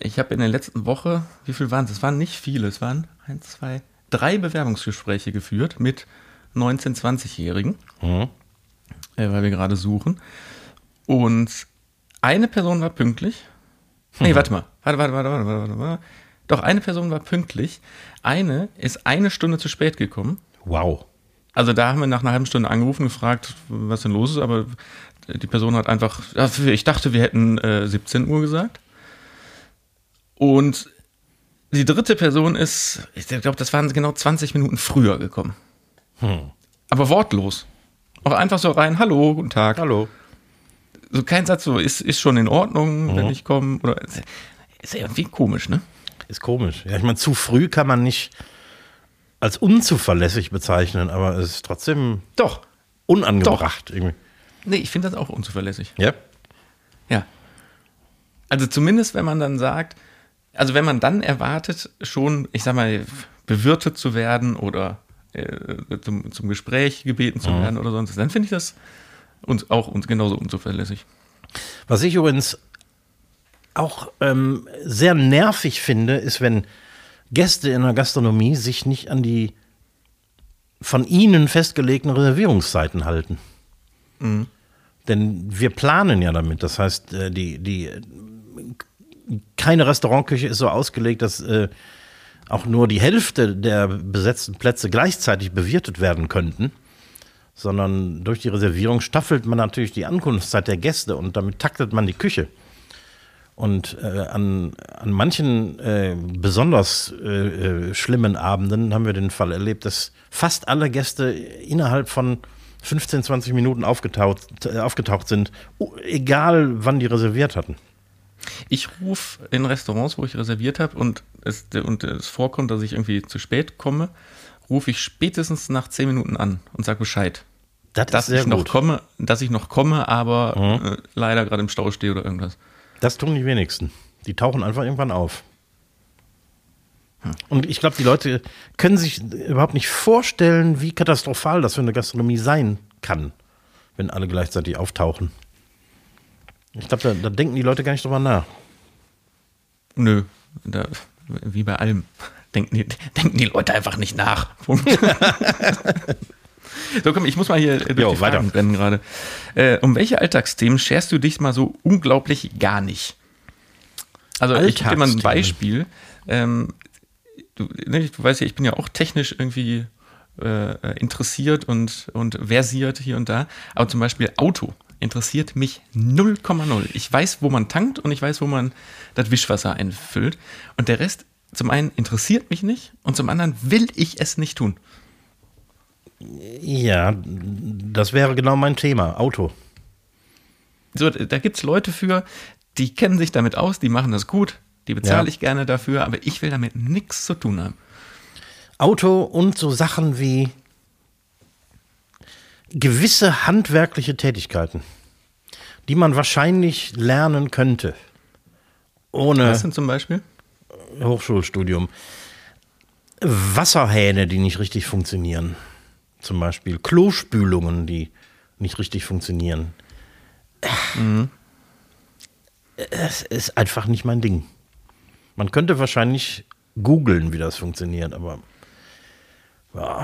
[SPEAKER 2] ich habe in der letzten Woche, wie viel waren es? Es waren nicht viele, es waren ein, zwei, drei Bewerbungsgespräche geführt mit 19-, 20-Jährigen,
[SPEAKER 3] Mhm.
[SPEAKER 2] äh, weil wir gerade suchen. Und eine Person war pünktlich. Nee, warte mal. Warte, warte, warte, warte, warte, warte. Doch, eine Person war pünktlich. Eine ist eine Stunde zu spät gekommen.
[SPEAKER 3] Wow.
[SPEAKER 2] Also da haben wir nach einer halben Stunde angerufen, gefragt, was denn los ist, aber die Person hat einfach, ich dachte, wir hätten äh, 17 Uhr gesagt. Und die dritte Person ist, ich glaube, das waren genau 20 Minuten früher gekommen.
[SPEAKER 3] Hm.
[SPEAKER 2] Aber wortlos. Auch einfach so rein, hallo, guten Tag.
[SPEAKER 3] Hallo.
[SPEAKER 2] So kein Satz, so ist, ist schon in Ordnung,
[SPEAKER 3] Mhm.
[SPEAKER 2] wenn ich komme. Oder ist ja irgendwie komisch, ne?
[SPEAKER 3] Ist komisch. Ja, ich meine, zu früh kann man nicht als unzuverlässig bezeichnen, aber es ist trotzdem
[SPEAKER 2] Doch.
[SPEAKER 3] unangebracht irgendwie.
[SPEAKER 2] Nee, ich finde das auch unzuverlässig.
[SPEAKER 3] Ja.
[SPEAKER 2] Ja. Also zumindest, wenn man dann sagt, also wenn man dann erwartet, schon, ich sag mal, bewirtet zu werden oder äh, zum, zum Gespräch gebeten zu werden oder sonst, dann finde ich das uns auch uns genauso unzuverlässig.
[SPEAKER 3] Was ich übrigens auch ähm, sehr nervig finde, ist, wenn Gäste in der Gastronomie sich nicht an die von ihnen festgelegten Reservierungszeiten halten. Denn wir planen ja damit. Das heißt, äh, die, die, keine Restaurantküche ist so ausgelegt, dass äh, auch nur die Hälfte der besetzten Plätze gleichzeitig bewirtet werden könnten sondern durch die Reservierung staffelt man natürlich die Ankunftszeit der Gäste und damit taktet man die Küche. Und äh, an, an manchen äh, besonders äh, äh, schlimmen Abenden haben wir den Fall erlebt, dass fast alle Gäste innerhalb von 15, 20 Minuten aufgetaucht, äh, aufgetaucht sind, egal wann die reserviert hatten.
[SPEAKER 2] Ich rufe in Restaurants, wo ich reserviert habe und es, und es vorkommt, dass ich irgendwie zu spät komme, rufe ich spätestens nach 10 Minuten an und sage Bescheid.
[SPEAKER 3] Das
[SPEAKER 2] Dass ich noch komme, dass ich noch komme, aber äh, leider gerade im Stau stehe oder irgendwas.
[SPEAKER 3] Das tun die wenigsten. Die tauchen einfach irgendwann auf. Und ich glaube, die Leute können sich überhaupt nicht vorstellen, wie katastrophal das für eine Gastronomie sein kann, wenn alle gleichzeitig auftauchen. Ich glaube, da, da denken die Leute gar nicht drüber nach.
[SPEAKER 2] Nö, da, wie bei allem. Denken die, denken die Leute einfach nicht nach. So, komm, ich muss mal hier äh, durch
[SPEAKER 3] Jo,
[SPEAKER 2] die
[SPEAKER 3] weiter.
[SPEAKER 2] Fragen rennen gerade. Äh, um welche Alltagsthemen scherst du dich mal so unglaublich gar nicht? Also ich gebe dir mal ein. Beispiel. Ähm, du, ne, du weißt ja, ich bin ja auch technisch irgendwie äh, interessiert und, und versiert hier und da. Aber zum Beispiel Auto interessiert mich 0,0. Ich weiß, wo man tankt und ich weiß, wo man das Wischwasser einfüllt. Und der Rest, zum einen interessiert mich nicht und zum anderen will ich es nicht tun.
[SPEAKER 3] Ja, das wäre genau mein Thema. Auto.
[SPEAKER 2] So, da gibt es Leute für, die kennen sich damit aus, die machen das gut, die bezahle
[SPEAKER 3] Ja.
[SPEAKER 2] ich gerne dafür, aber ich will damit nichts zu tun haben.
[SPEAKER 3] Auto und so Sachen wie gewisse handwerkliche Tätigkeiten, die man wahrscheinlich lernen könnte. Ohne
[SPEAKER 2] Was sind zum Beispiel?
[SPEAKER 3] Hochschulstudium. Wasserhähne, die nicht richtig funktionieren. Zum Beispiel Klospülungen, die nicht richtig funktionieren. Es ist einfach nicht mein Ding. Man könnte wahrscheinlich googeln, wie das funktioniert, aber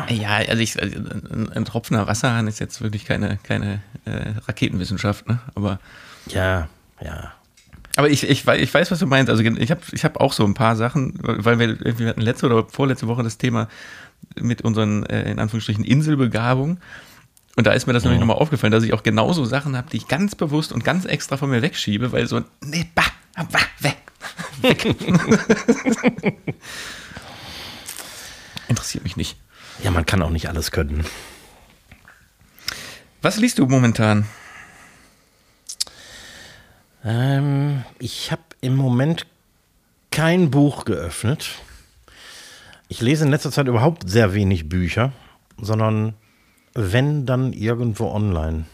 [SPEAKER 2] Ja, also ich, also ein, ein tropfender Wasserhahn ist jetzt wirklich keine, keine äh, Raketenwissenschaft, ne? Aber,
[SPEAKER 3] ja, ja.
[SPEAKER 2] Aber ich, ich, wei- ich weiß, was du meinst. Also ich habe ich hab auch so ein paar Sachen, weil wir, wir hatten letzte oder vorletzte Woche das Thema mit unseren, äh, in Anführungsstrichen, Inselbegabungen. Und da ist mir das nämlich nochmal aufgefallen, dass ich auch genauso Sachen habe, die ich ganz bewusst und ganz extra von mir wegschiebe, weil so, nee, bah, bah, weg. weg. Interessiert mich nicht.
[SPEAKER 3] Ja, man kann auch nicht alles können.
[SPEAKER 2] Was liest du momentan?
[SPEAKER 3] Ähm, ich habe im Moment kein Buch geöffnet. Ich lese in letzter Zeit überhaupt sehr wenig Bücher, sondern wenn dann irgendwo online.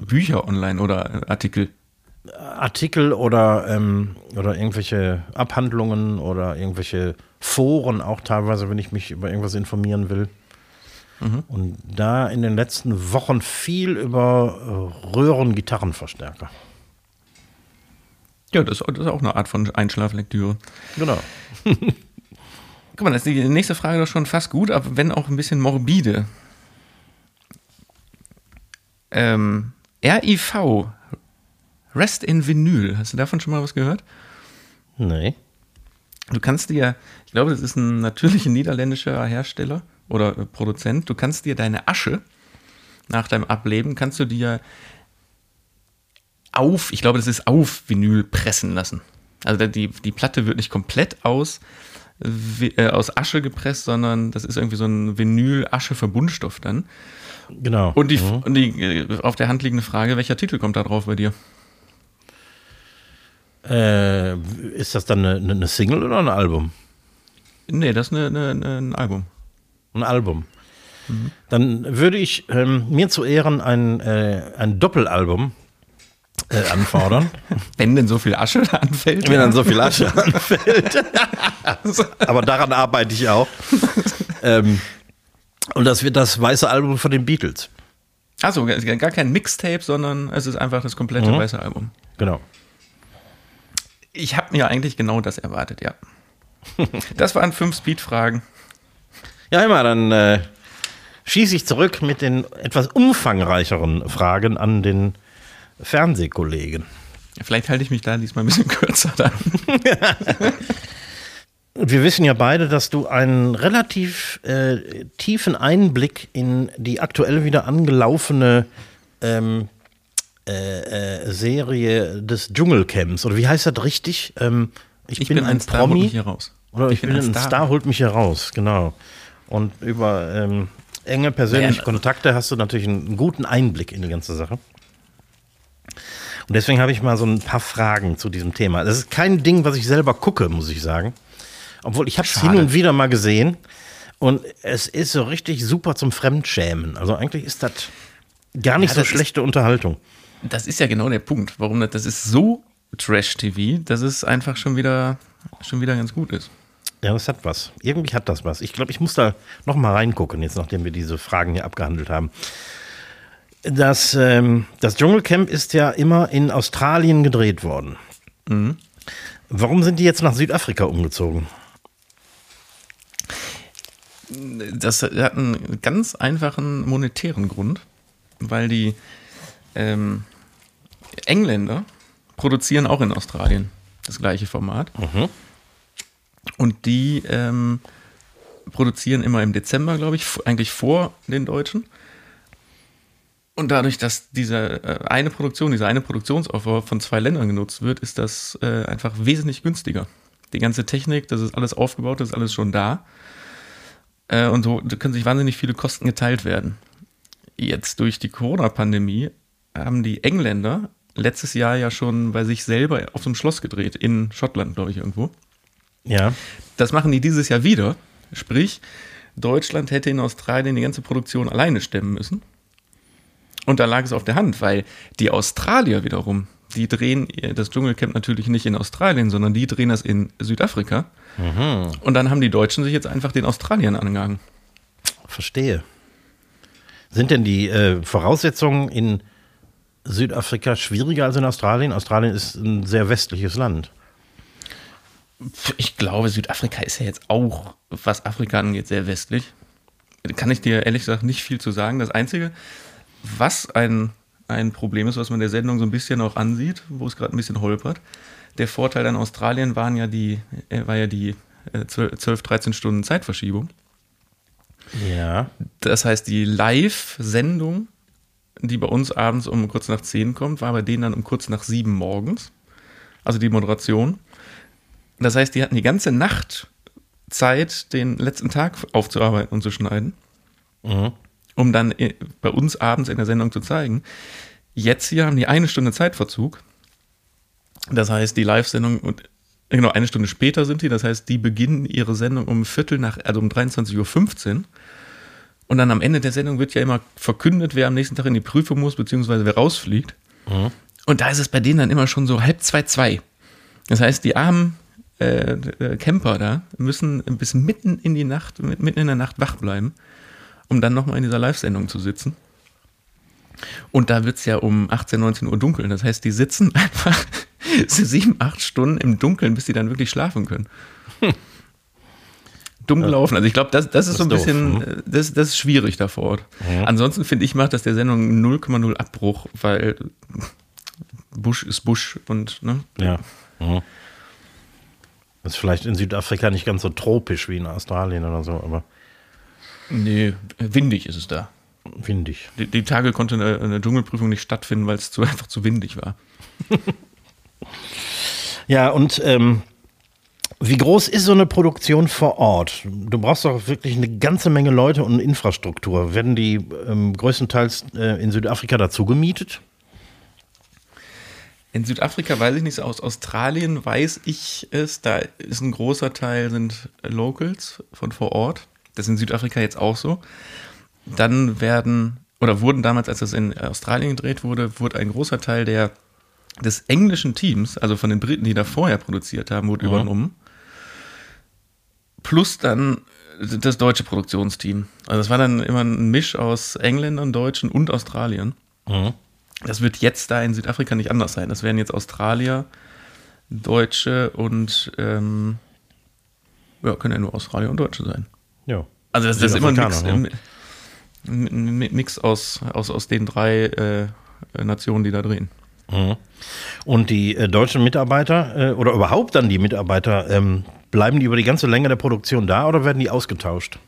[SPEAKER 2] Bücher online oder Artikel?
[SPEAKER 3] Artikel oder, ähm, oder irgendwelche Abhandlungen oder irgendwelche Foren auch teilweise, wenn ich mich über irgendwas informieren will. Und da in den letzten Wochen viel über äh, Röhren-Gitarrenverstärker.
[SPEAKER 2] Ja, das, das ist auch eine Art von Einschlaflektüre.
[SPEAKER 3] Genau.
[SPEAKER 2] Guck mal, das ist die nächste Frage doch schon fast gut, aber wenn auch ein bisschen morbide. Ähm, RIV, Rest in Vinyl, hast du davon schon mal was gehört?
[SPEAKER 3] Nee.
[SPEAKER 2] Du kannst dir, ich glaube, das ist ein natürlicher niederländischer Hersteller oder äh, Produzent, du kannst dir deine Asche nach deinem Ableben, kannst du dir auf, ich glaube, das ist auf Vinyl pressen lassen. Also die, die Platte wird nicht komplett aus, äh, aus Asche gepresst, sondern das ist irgendwie so ein Vinyl-Asche-Verbundstoff dann.
[SPEAKER 3] Genau.
[SPEAKER 2] Und die, mhm. und die äh, auf der Hand liegende Frage, welcher Titel kommt da drauf bei dir?
[SPEAKER 3] Äh, ist das dann eine, eine, Single oder ein Album?
[SPEAKER 2] Nee, das ist eine, eine, ein Album.
[SPEAKER 3] Ein Album. Mhm. Dann würde ich ähm, mir zu Ehren ein, äh, ein Doppelalbum äh, anfordern.
[SPEAKER 2] Wenn denn so viel Asche anfällt.
[SPEAKER 3] Wenn dann so viel Asche anfällt. Aber daran arbeite ich auch. ähm, und das wird das weiße Album von den Beatles.
[SPEAKER 2] Achso, gar kein Mixtape, sondern es ist einfach das komplette mhm. weiße Album.
[SPEAKER 3] Genau.
[SPEAKER 2] Ich habe mir eigentlich genau das erwartet, ja. Das waren fünf Speed-Fragen.
[SPEAKER 3] Ja, immer, dann äh, schieße ich zurück mit den etwas umfangreicheren Fragen an den Fernsehkollegen.
[SPEAKER 2] Vielleicht halte ich mich da diesmal ein bisschen kürzer dann.
[SPEAKER 3] Wir wissen ja beide, dass du einen relativ äh, tiefen Einblick in die aktuell wieder angelaufene ähm, äh, äh, Serie des Dschungelcamps. Oder wie heißt das richtig? Ähm,
[SPEAKER 2] ich, ich, bin, bin ein, ein Star, Promi. Holt mich hier raus.
[SPEAKER 3] Oder ich, ich bin, bin, ein Star. Star, holt mich hier raus, genau. Und über ähm, enge persönliche Kontakte hast du natürlich einen guten Einblick in die ganze Sache. Und deswegen habe ich mal so ein paar Fragen zu diesem Thema. Das ist kein Ding, was ich selber gucke, muss ich sagen. Obwohl ich habe es hin und wieder mal gesehen. Und es ist so richtig super zum Fremdschämen. Also eigentlich ist das gar nicht ja, so schlechte ist, Unterhaltung.
[SPEAKER 2] Das ist ja genau der Punkt, warum das, das ist so Trash-TV, dass es einfach schon wieder, schon wieder ganz gut ist.
[SPEAKER 3] Ja, das hat was. Irgendwie hat das was. Ich glaube, ich muss da noch mal reingucken, jetzt nachdem wir diese Fragen hier abgehandelt haben. Das, ähm, das Dschungelcamp ist ja immer in Australien gedreht worden. Mhm. Warum sind die jetzt nach Südafrika umgezogen?
[SPEAKER 2] Das hat einen ganz einfachen monetären Grund, weil die ähm, Engländer produzieren auch in Australien das gleiche Format. Mhm. Und die ähm, produzieren immer im Dezember, glaube ich, eigentlich vor den Deutschen. Und dadurch, dass diese äh, eine Produktion, dieser eine Produktionsoffer von zwei Ländern genutzt wird, ist das äh, einfach wesentlich günstiger. Die ganze Technik, das ist alles aufgebaut, das ist alles schon da. Äh, und so können sich wahnsinnig viele Kosten geteilt werden. Jetzt durch die Corona-Pandemie haben die Engländer letztes Jahr ja schon bei sich selber auf einem Schloss gedreht, in Schottland, glaube ich, irgendwo.
[SPEAKER 3] Ja.
[SPEAKER 2] Das machen die dieses Jahr wieder. Sprich, Deutschland hätte in Australien die ganze Produktion alleine stemmen müssen. Und da lag es auf der Hand, weil die Australier wiederum, die drehen das Dschungelcamp natürlich nicht in Australien, sondern die drehen das in Südafrika. Mhm. Und dann haben die Deutschen sich jetzt einfach den Australiern angegangen.
[SPEAKER 3] Verstehe. Sind denn die äh, Voraussetzungen in Südafrika schwieriger als in Australien? Australien ist ein sehr westliches Land.
[SPEAKER 2] Ich glaube, Südafrika ist ja jetzt auch, was Afrika angeht, sehr westlich. Kann ich dir ehrlich gesagt nicht viel zu sagen. Das Einzige, was ein, ein Problem ist, was man der Sendung so ein bisschen auch ansieht, wo es gerade ein bisschen holpert. Der Vorteil an Australien waren ja die, äh, war ja die 12, äh, 13 Stunden Zeitverschiebung.
[SPEAKER 3] Ja.
[SPEAKER 2] Das heißt, die Live-Sendung, die bei uns abends um kurz nach 10 kommt, war bei denen dann um kurz nach 7 morgens. Also die Moderation. Das heißt, die hatten die ganze Nacht Zeit, den letzten Tag aufzuarbeiten und zu schneiden. Mhm um dann bei uns abends in der Sendung zu zeigen. Jetzt hier haben die eine Stunde Zeitverzug. Das heißt, die Live-Sendung genau eine Stunde später sind die. Das heißt, die beginnen ihre Sendung um Viertel nach, also um 23.15 Uhr. Und dann am Ende der Sendung wird ja immer verkündet, wer am nächsten Tag in die Prüfung muss, beziehungsweise wer rausfliegt. Mhm. Und da ist es bei denen dann immer schon so halb zwei, zwei. Das heißt, die armen äh, äh Camper da müssen bis mitten in die Nacht, mitten in der Nacht wach bleiben um dann nochmal in dieser Live-Sendung zu sitzen. Und da wird es ja um 18, 19 Uhr dunkel. Das heißt, die sitzen einfach sieben, acht Stunden im Dunkeln, bis sie dann wirklich schlafen können. Dumm gelaufen. Also ich glaube, das, das, ist das so ein doof, bisschen, hm? das, das ist schwierig da vor Ort. Ja. Ansonsten finde ich, macht das der Sendung 0,0 Abbruch, weil Busch ist Busch und, ne?
[SPEAKER 3] Ja. Mhm. Das ist vielleicht in Südafrika nicht ganz so tropisch wie in Australien oder so, aber.
[SPEAKER 2] Nee, windig ist es da.
[SPEAKER 3] windig.
[SPEAKER 2] Die, die Tage konnte eine, eine Dschungelprüfung nicht stattfinden, weil es zu, einfach zu windig war.
[SPEAKER 3] Ja, und ähm, wie groß ist so eine Produktion vor Ort? Du brauchst doch wirklich eine ganze Menge Leute und Infrastruktur. Werden die ähm, größtenteils äh, in Südafrika dazu gemietet?
[SPEAKER 2] In Südafrika weiß ich nicht, aus Australien weiß ich es, da ist ein großer Teil sind Locals von vor Ort. Das ist in Südafrika jetzt auch so. Dann werden, oder wurden damals, als das in Australien gedreht wurde, wurde ein großer Teil der, des englischen Teams, also von den Briten, die da vorher produziert haben, wurde
[SPEAKER 3] Mhm.
[SPEAKER 2] übernommen. Plus dann das deutsche Produktionsteam. Also es war dann immer ein Misch aus Engländern, Deutschen und Australiern. Das wird jetzt da in Südafrika nicht anders sein. Das werden jetzt Australier, Deutsche und ähm, ja, können ja nur Australier und Deutsche sein.
[SPEAKER 3] Ja.
[SPEAKER 2] Also das, das ist immer ein Mix,
[SPEAKER 3] Südafrikaner,
[SPEAKER 2] ein, ein Mix aus, aus, aus den drei äh, Nationen, die da drehen.
[SPEAKER 3] Und die äh, deutschen Mitarbeiter äh, oder überhaupt dann die Mitarbeiter, ähm, bleiben die über die ganze Länge der Produktion da oder werden die ausgetauscht?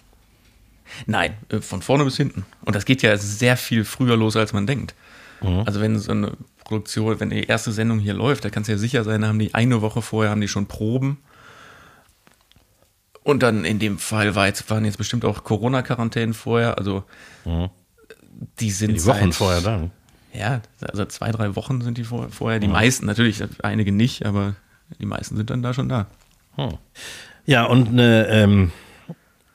[SPEAKER 2] Nein, äh, von vorne bis hinten. Und das geht ja sehr viel früher los, als man denkt. Also wenn so eine Produktion, wenn die erste Sendung hier läuft, da kannst du ja sicher sein, da haben die eine Woche vorher haben die schon Proben. Und dann in dem Fall war jetzt, waren jetzt bestimmt auch Corona-Quarantänen vorher. Also die sind
[SPEAKER 3] Die Wochen
[SPEAKER 2] seit-
[SPEAKER 3] vorher dann.
[SPEAKER 2] Ja, also zwei, drei Wochen sind die vor, vorher. Die meisten natürlich, einige nicht, aber die meisten sind dann da schon da.
[SPEAKER 3] Ja, und eine ähm,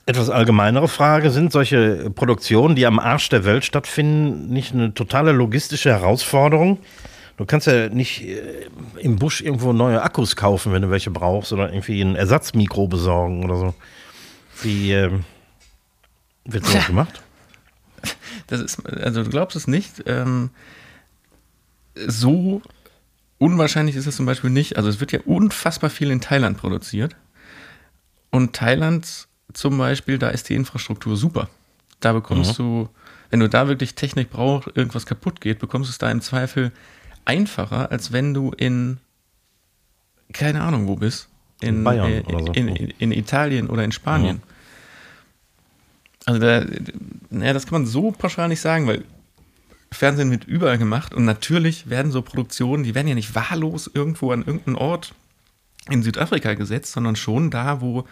[SPEAKER 3] etwas allgemeinere Frage: Sind solche Produktionen, die am Arsch der Welt stattfinden, nicht eine totale logistische Herausforderung? Du kannst ja nicht äh, im Busch irgendwo neue Akkus kaufen, wenn du welche brauchst, oder irgendwie ein Ersatzmikro besorgen oder so. Wie ähm, wird sowas gemacht?
[SPEAKER 2] Das ist, also du glaubst es nicht, ähm, so unwahrscheinlich ist es zum Beispiel nicht. Also es wird ja unfassbar viel in Thailand produziert. Und Thailand zum Beispiel, da ist die Infrastruktur super. Da bekommst du, wenn du da wirklich Technik brauchst, irgendwas kaputt geht, bekommst du es da im Zweifel einfacher, als wenn du in, keine Ahnung wo bist. In,
[SPEAKER 3] Bayern
[SPEAKER 2] äh,
[SPEAKER 3] oder so.
[SPEAKER 2] in, in, in Italien oder in Spanien. Also da, naja, das kann man so pauschal nicht sagen, weil Fernsehen wird überall gemacht und natürlich werden so Produktionen, die werden ja nicht wahllos irgendwo an irgendeinen Ort in Südafrika gesetzt, sondern schon da, wo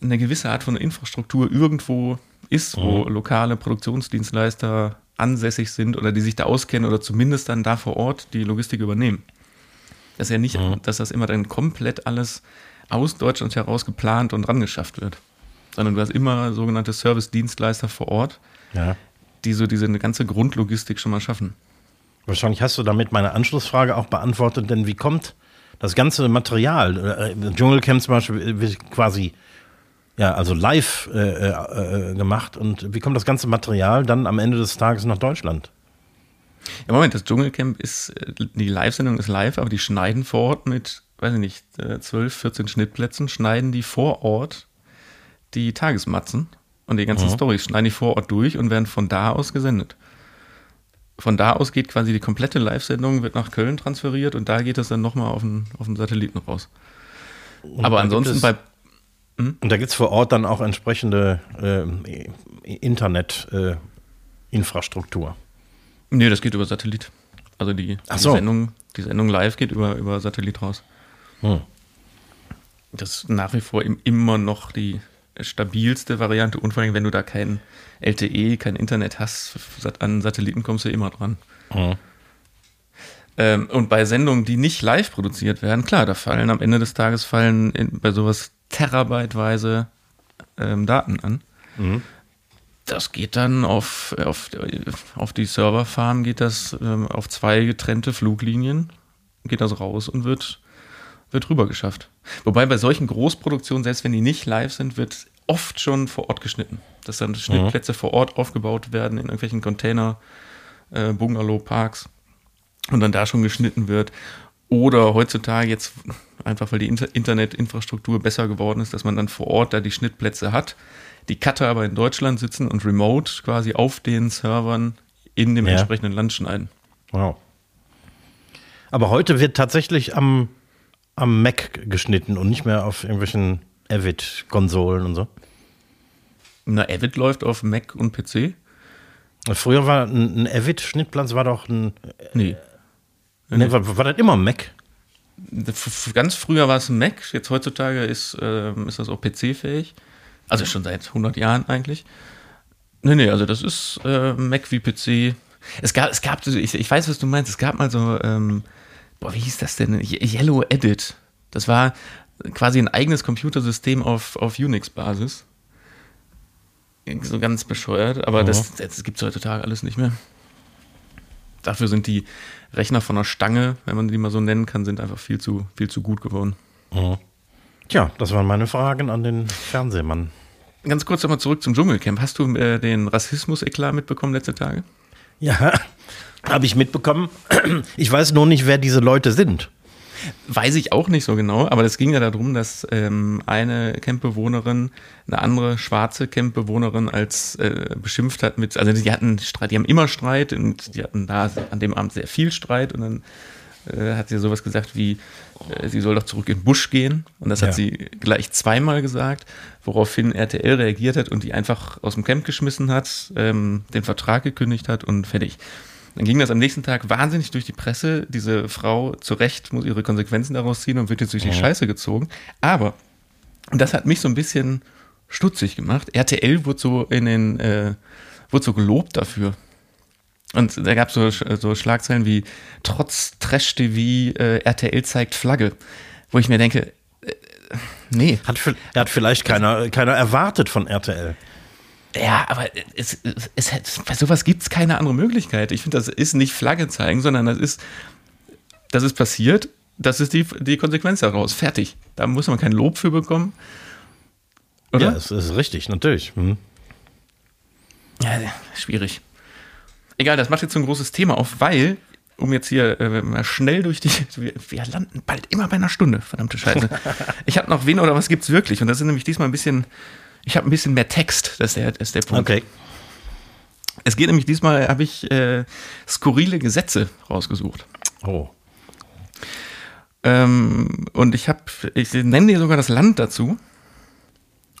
[SPEAKER 2] eine gewisse Art von Infrastruktur irgendwo ist, wo lokale Produktionsdienstleister ansässig sind oder die sich da auskennen oder zumindest dann da vor Ort die Logistik übernehmen. Das ist ja nicht, dass das immer dann komplett alles aus Deutschland heraus geplant und rangeschafft wird, sondern du hast immer sogenannte Service-Dienstleister vor Ort,
[SPEAKER 3] Ja.
[SPEAKER 2] die so diese ganze Grundlogistik schon mal schaffen.
[SPEAKER 3] Wahrscheinlich hast du damit meine Anschlussfrage auch beantwortet, denn wie kommt das ganze Material, äh, Dschungelcamp zum Beispiel, wird quasi, ja, also live äh, äh, äh, gemacht und wie kommt das ganze Material dann am Ende des Tages nach Deutschland?
[SPEAKER 2] Ja, Moment, das Dschungelcamp ist, äh, die Live-Sendung ist live, aber die schneiden vor Ort mit, weiß ich nicht, äh, 12, 14 Schnittplätzen, schneiden die vor Ort die Tagesmatzen und die ganzen Stories schneiden die vor Ort durch und werden von da aus gesendet. Von da aus geht quasi die komplette Live-Sendung, wird nach Köln transferiert und da geht es dann nochmal auf den, auf den Satelliten raus. aber
[SPEAKER 3] da
[SPEAKER 2] ansonsten
[SPEAKER 3] gibt
[SPEAKER 2] bei,
[SPEAKER 3] Und da gibt es vor Ort dann auch entsprechende äh, Internet-Infrastruktur.
[SPEAKER 2] nee, das geht über Satellit. Also die,
[SPEAKER 3] so.
[SPEAKER 2] Sendung, die Sendung live geht über, über Satellit raus.
[SPEAKER 3] Hm.
[SPEAKER 2] Das ist nach wie vor im- immer noch die stabilste Variante und vor allem, wenn du da kein LTE, kein Internet hast, an Satelliten kommst du immer dran.
[SPEAKER 3] Mhm.
[SPEAKER 2] Ähm, und bei Sendungen, die nicht live produziert werden, klar, da fallen am Ende des Tages fallen in, bei sowas terabyteweise ähm, Daten an. Das geht dann auf, auf, auf die Serverfarm, geht das ähm, auf zwei getrennte Fluglinien, geht das raus und wird, wird rüber geschafft. Wobei bei solchen Großproduktionen, selbst wenn die nicht live sind, wird oft schon vor Ort geschnitten. Dass dann Schnittplätze vor Ort aufgebaut werden in irgendwelchen Container, äh, Bungalow-Parks und dann da schon geschnitten wird. Oder heutzutage jetzt einfach, weil die Inter Internetinfrastruktur besser geworden ist, dass man dann vor Ort da die Schnittplätze hat, die Cutter aber in Deutschland sitzen und remote quasi auf den Servern in dem
[SPEAKER 3] Ja.
[SPEAKER 2] entsprechenden Land schneiden.
[SPEAKER 3] Wow. Aber heute wird tatsächlich am, am Mac geschnitten und nicht mehr auf irgendwelchen Avid-Konsolen und so.
[SPEAKER 2] Na, Avid läuft auf Mac und PC.
[SPEAKER 3] Früher war ein, ein Avid-Schnittplatz war doch ein.
[SPEAKER 2] Nee.
[SPEAKER 3] Nee, war, war das immer Mac?
[SPEAKER 2] Ganz früher war es ein Mac, jetzt heutzutage ist, ähm, ist das auch PC-fähig. Also schon seit 100 Jahren eigentlich. Nee, nee, also das ist äh, Mac wie PC. Es gab, es gab, ich, ich weiß, was du meinst, es gab mal so, ähm, boah, wie hieß das denn? Ye- Yellow Edit. Das war quasi ein eigenes Computersystem auf, auf Unix-Basis. So ganz bescheuert, aber das, das gibt es heutzutage alles nicht mehr. Dafür sind die Rechner von der Stange, wenn man die mal so nennen kann, sind einfach viel zu, viel zu gut geworden.
[SPEAKER 3] Tja, das waren meine Fragen an den Fernsehmann.
[SPEAKER 2] Ganz kurz nochmal zurück zum Dschungelcamp. Hast du äh, den Rassismus-Eklat mitbekommen letzte Tage?
[SPEAKER 3] Ja, habe ich mitbekommen. Ich weiß nur nicht, wer diese Leute sind.
[SPEAKER 2] Weiß ich auch nicht so genau, aber es ging ja darum, dass ähm, eine Campbewohnerin eine andere schwarze Campbewohnerin als äh, beschimpft hat mit, also die hatten Streit, die haben immer Streit und die hatten da an dem Abend sehr viel Streit und dann äh, hat sie sowas gesagt wie, äh, sie soll doch zurück in den Busch gehen und das hat
[SPEAKER 3] Ja.
[SPEAKER 2] sie gleich zweimal gesagt, woraufhin RTL reagiert hat und die einfach aus dem Camp geschmissen hat, ähm, den Vertrag gekündigt hat und fertig. Dann ging das am nächsten Tag wahnsinnig durch die Presse. Diese Frau zu Recht muss ihre Konsequenzen daraus ziehen und wird jetzt durch die Scheiße gezogen. Aber, und das hat mich so ein bisschen stutzig gemacht, RTL wurde so in den, äh, wurde so gelobt dafür. Und da gab es so, so Schlagzeilen wie trotz Trash-TV äh, RTL zeigt Flagge. Wo ich mir denke, äh, nee.
[SPEAKER 3] Hat, hat vielleicht keiner, keiner erwartet von RTL.
[SPEAKER 2] Ja, aber es, es, es, bei sowas gibt es keine andere Möglichkeit. Ich finde, das ist nicht Flagge zeigen, sondern das ist, das ist passiert, das ist die, die Konsequenz daraus. Fertig. Da muss man kein Lob für bekommen. Oder?
[SPEAKER 3] Ja, es ist richtig, natürlich. Hm.
[SPEAKER 2] Ja, schwierig. Egal, das macht jetzt so ein großes Thema auf, weil, um jetzt hier äh, mal schnell durch die. Wir, wir landen bald immer bei einer Stunde, verdammte Scheiße. Ich habe noch wen oder was gibt's wirklich? Und das ist nämlich diesmal ein bisschen. Ich habe ein bisschen mehr Text, das ist der, das ist der Punkt.
[SPEAKER 3] Okay.
[SPEAKER 2] Es geht nämlich diesmal, habe ich äh, skurrile Gesetze rausgesucht.
[SPEAKER 3] Oh.
[SPEAKER 2] Ähm, und ich habe, ich nenne dir sogar das Land dazu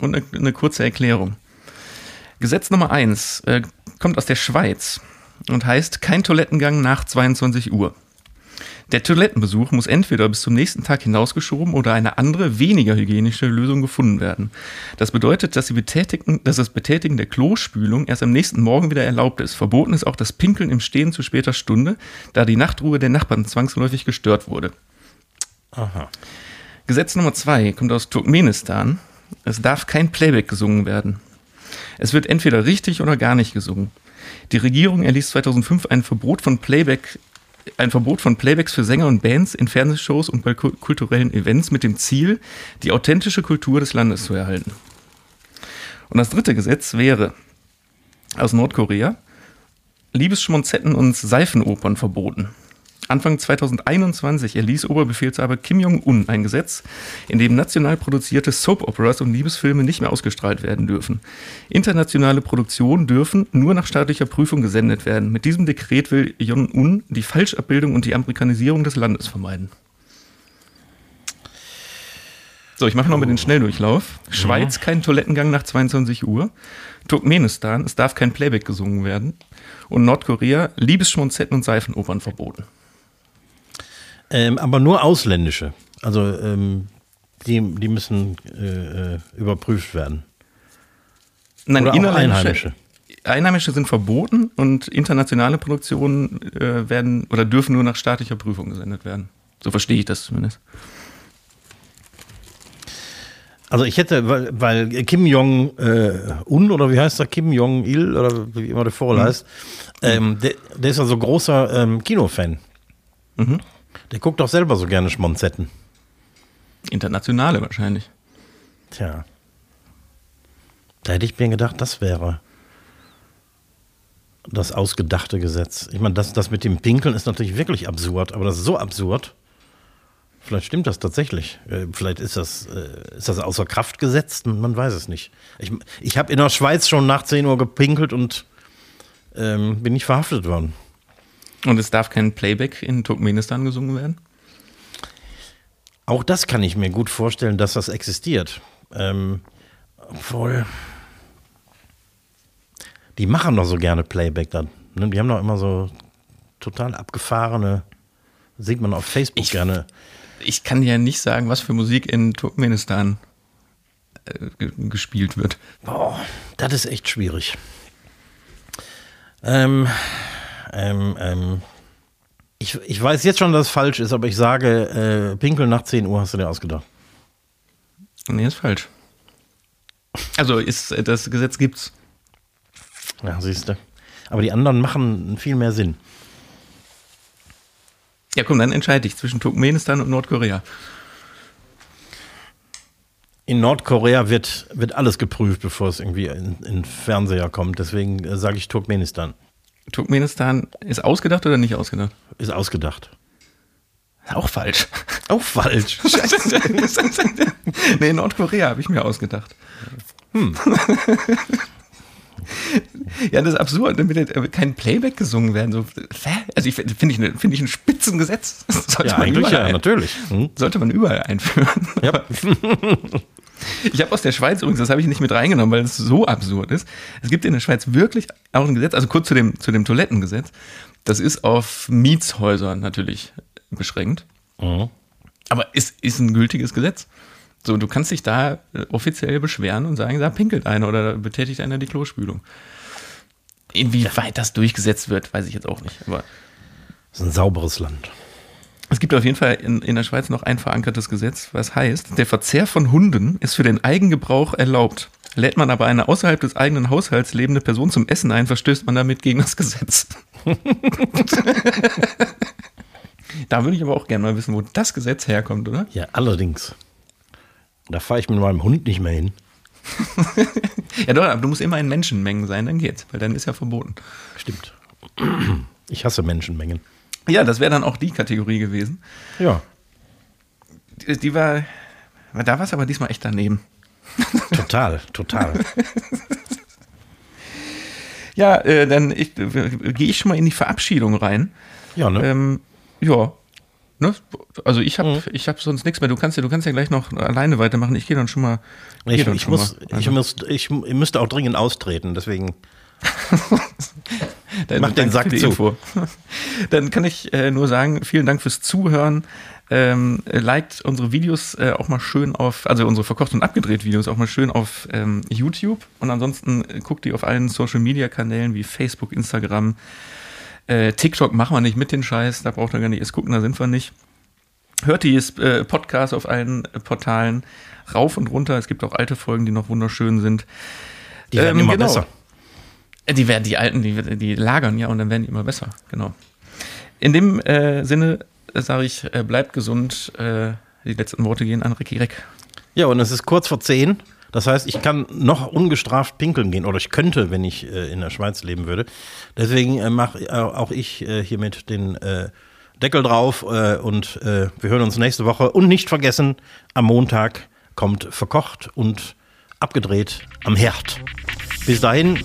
[SPEAKER 2] und eine, eine kurze Erklärung. Gesetz Nummer eins äh, kommt aus der Schweiz und heißt kein Toilettengang nach 22 Uhr. Der Toilettenbesuch muss entweder bis zum nächsten Tag hinausgeschoben oder eine andere, weniger hygienische Lösung gefunden werden. Das bedeutet, dass, dass das Betätigen der Klospülung erst am nächsten Morgen wieder erlaubt ist. Verboten ist auch das Pinkeln im Stehen zu später Stunde, da die Nachtruhe der Nachbarn zwangsläufig gestört wurde.
[SPEAKER 3] Aha.
[SPEAKER 2] Gesetz Nummer zwei kommt aus Turkmenistan. Es darf kein Playback gesungen werden. Es wird entweder richtig oder gar nicht gesungen. Die Regierung erließ 2005 ein Verbot von Playback, ein Verbot von Playbacks für Sänger und Bands in Fernsehshows und bei ku- kulturellen Events mit dem Ziel, die authentische Kultur des Landes zu erhalten. Und das dritte Gesetz wäre aus Nordkorea Liebesschmonzetten und Seifenopern verboten. Anfang 2021 erließ Oberbefehlshaber Kim Jong-un ein Gesetz, in dem national produzierte Soap-Operas und Liebesfilme nicht mehr ausgestrahlt werden dürfen. Internationale Produktionen dürfen nur nach staatlicher Prüfung gesendet werden. Mit diesem Dekret will Jong-un die Falschabbildung und die Amerikanisierung des Landes vermeiden. So, ich mache noch mal den Schnelldurchlauf. Schweiz, kein Toilettengang nach 22 Uhr. Turkmenistan, es darf kein Playback gesungen werden. Und Nordkorea, Liebesschmonzetten und Seifenopern verboten.
[SPEAKER 3] Ähm, aber nur ausländische. Also ähm, die, die müssen äh, äh, überprüft werden.
[SPEAKER 2] Nein,
[SPEAKER 3] Einheimische.
[SPEAKER 2] Einheimische sind verboten und internationale Produktionen äh, werden oder dürfen nur nach staatlicher Prüfung gesendet werden. So verstehe ich das zumindest.
[SPEAKER 3] Also ich hätte, weil, weil Kim Jong-un oder wie heißt er, Kim Jong-il oder wie immer der Vorl heißt, ähm, der, der ist ja so großer ähm, Kinofan.
[SPEAKER 2] Mhm.
[SPEAKER 3] Der guckt doch selber so gerne Schmonzetten.
[SPEAKER 2] Internationale wahrscheinlich.
[SPEAKER 3] Tja. Da hätte ich mir gedacht, das wäre das ausgedachte Gesetz. Ich meine, das, das mit dem Pinkeln ist natürlich wirklich absurd, aber das ist so absurd. Vielleicht stimmt das tatsächlich. Äh, Vielleicht ist das, äh, ist das außer Kraft gesetzt, man weiß es nicht. Ich, ich habe in der Schweiz schon nach 10 Uhr gepinkelt und ähm, bin nicht verhaftet worden.
[SPEAKER 2] Und es darf kein Playback in Turkmenistan gesungen werden.
[SPEAKER 3] Auch das kann ich mir gut vorstellen, dass das existiert. Ähm, obwohl. Die machen doch so gerne Playback dann. Ne? Die haben doch immer so total abgefahrene, sieht man auf Facebook
[SPEAKER 2] Ich-
[SPEAKER 3] gerne.
[SPEAKER 2] Ich kann ja nicht sagen, was für Musik in Turkmenistan äh, ge- gespielt wird.
[SPEAKER 3] Boah, das ist echt schwierig. Ähm, ähm, ähm. Ich, ich weiß jetzt schon, dass es falsch ist, aber ich sage, äh, Pinkeln nach 10 Uhr hast du dir ausgedacht.
[SPEAKER 2] Nee, ist falsch. Also ist äh, das Gesetz gibt's.
[SPEAKER 3] Ja, siehst du. Aber die anderen machen viel mehr Sinn.
[SPEAKER 2] Ja, komm, dann entscheide ich zwischen Turkmenistan und Nordkorea.
[SPEAKER 3] In Nordkorea wird, wird alles geprüft, bevor es irgendwie in, in Fernseher kommt. Deswegen äh, sage ich Turkmenistan.
[SPEAKER 2] Turkmenistan ist ausgedacht oder nicht ausgedacht?
[SPEAKER 3] Ist ausgedacht.
[SPEAKER 2] Auch falsch.
[SPEAKER 3] Auch falsch.
[SPEAKER 2] nee, Nordkorea habe ich mir ausgedacht. Hm. ja, das ist absurd, damit kein Playback gesungen werden. So, also ich finde ich, ne- finde ich ein Spitzengesetz. Das Sollte
[SPEAKER 3] Ja,
[SPEAKER 2] man
[SPEAKER 3] eigentlich ja, natürlich. Hm?
[SPEAKER 2] Sollte man überall einführen.
[SPEAKER 3] Ja.
[SPEAKER 2] Ich habe aus der Schweiz übrigens, das habe ich nicht mit reingenommen, weil es so absurd ist. Es gibt in der Schweiz wirklich auch ein Gesetz, also kurz zu dem, zu dem Toilettengesetz. Das ist auf Mietshäuser natürlich beschränkt.
[SPEAKER 3] Mhm.
[SPEAKER 2] Aber es ist ein gültiges Gesetz. So, du kannst dich da äh, offiziell beschweren und sagen, da pinkelt einer oder da betätigt einer die Klospülung. Inwieweit das durchgesetzt wird, weiß ich jetzt auch nicht. Aber
[SPEAKER 3] Das ist ein sauberes Land.
[SPEAKER 2] Es gibt auf jeden Fall in, in der Schweiz noch ein verankertes Gesetz, was heißt, der Verzehr von Hunden ist für den Eigengebrauch erlaubt. Lädt man aber eine außerhalb des eigenen Haushalts lebende Person zum Essen ein, verstößt man damit gegen das Gesetz. da würde ich aber auch gerne mal wissen, wo das Gesetz herkommt, oder?
[SPEAKER 3] Ja, allerdings. Da fahre ich mit meinem Hund nicht mehr hin.
[SPEAKER 2] Ja, doch, aber du musst immer in Menschenmengen sein, dann geht's, weil dann ist ja verboten.
[SPEAKER 3] Stimmt. Ich hasse Menschenmengen.
[SPEAKER 2] Ja, das wäre dann auch die Kategorie gewesen.
[SPEAKER 3] Ja,
[SPEAKER 2] Die, die war, da war es aber diesmal echt daneben.
[SPEAKER 3] total, total.
[SPEAKER 2] Ja, äh, dann ich, äh, gehe ich schon mal in die Verabschiedung rein.
[SPEAKER 3] Ja, ne?
[SPEAKER 2] Ähm, ja. Ne? Also ich habe ich hab sonst nichts mehr. Du kannst ja, du kannst ja gleich noch alleine weitermachen. Ich gehe dann schon mal.
[SPEAKER 3] ich,
[SPEAKER 2] dann
[SPEAKER 3] ich,
[SPEAKER 2] schon
[SPEAKER 3] muss,
[SPEAKER 2] mal.
[SPEAKER 3] ich,
[SPEAKER 2] Also,
[SPEAKER 3] muss, ich müsste auch dringend austreten, deswegen.
[SPEAKER 2] dann-
[SPEAKER 3] mach den Sack zu.
[SPEAKER 2] Dann kann ich äh, nur sagen, vielen Dank fürs Zuhören. Ähm, äh, liked unsere Videos äh, auch mal schön auf, also unsere verkocht und abgedreht Videos auch mal schön auf ähm, YouTube. Und ansonsten äh, guckt die auf allen Social Media Kanälen wie Facebook, Instagram, Äh, TikTok machen wir nicht mit den Scheiß, da braucht ihr gar nicht erst gucken, da sind wir nicht. Hört die äh, Podcast auf allen Portalen rauf und runter. Es gibt auch alte Folgen, die noch wunderschön sind.
[SPEAKER 3] Die werden
[SPEAKER 2] Ähm,
[SPEAKER 3] immer
[SPEAKER 2] genau.
[SPEAKER 3] besser.
[SPEAKER 2] Äh, Die werden die alten, die, die lagern ja und dann werden die immer besser. Genau. In dem äh, Sinne äh, sage ich, äh, bleibt gesund. Äh, die letzten Worte gehen an Ricky Reck.
[SPEAKER 3] Ja, und es ist kurz vor zehn. Das heißt, ich kann noch ungestraft pinkeln gehen oder ich könnte, wenn ich äh, in der Schweiz leben würde. Deswegen äh, mache äh, auch ich äh, hiermit den Deckel drauf und wir hören uns nächste Woche. Und nicht vergessen, am Montag kommt verkocht und abgedreht am Herd. Bis dahin,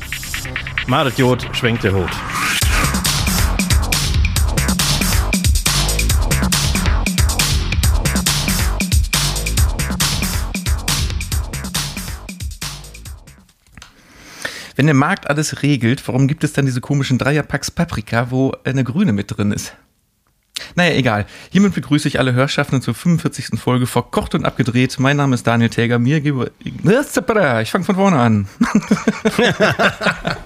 [SPEAKER 3] Madet Jod, schwenkt der Hut.
[SPEAKER 2] Wenn der Markt alles regelt, warum gibt es dann diese komischen Dreierpacks Paprika, wo eine grüne mit drin ist? Naja, egal. Hiermit begrüße ich alle Hörschaffenden zur 45. Folge Verkocht und Abgedreht. Mein Name ist Daniel Täger. Mir gebe. Ich fange von vorne an.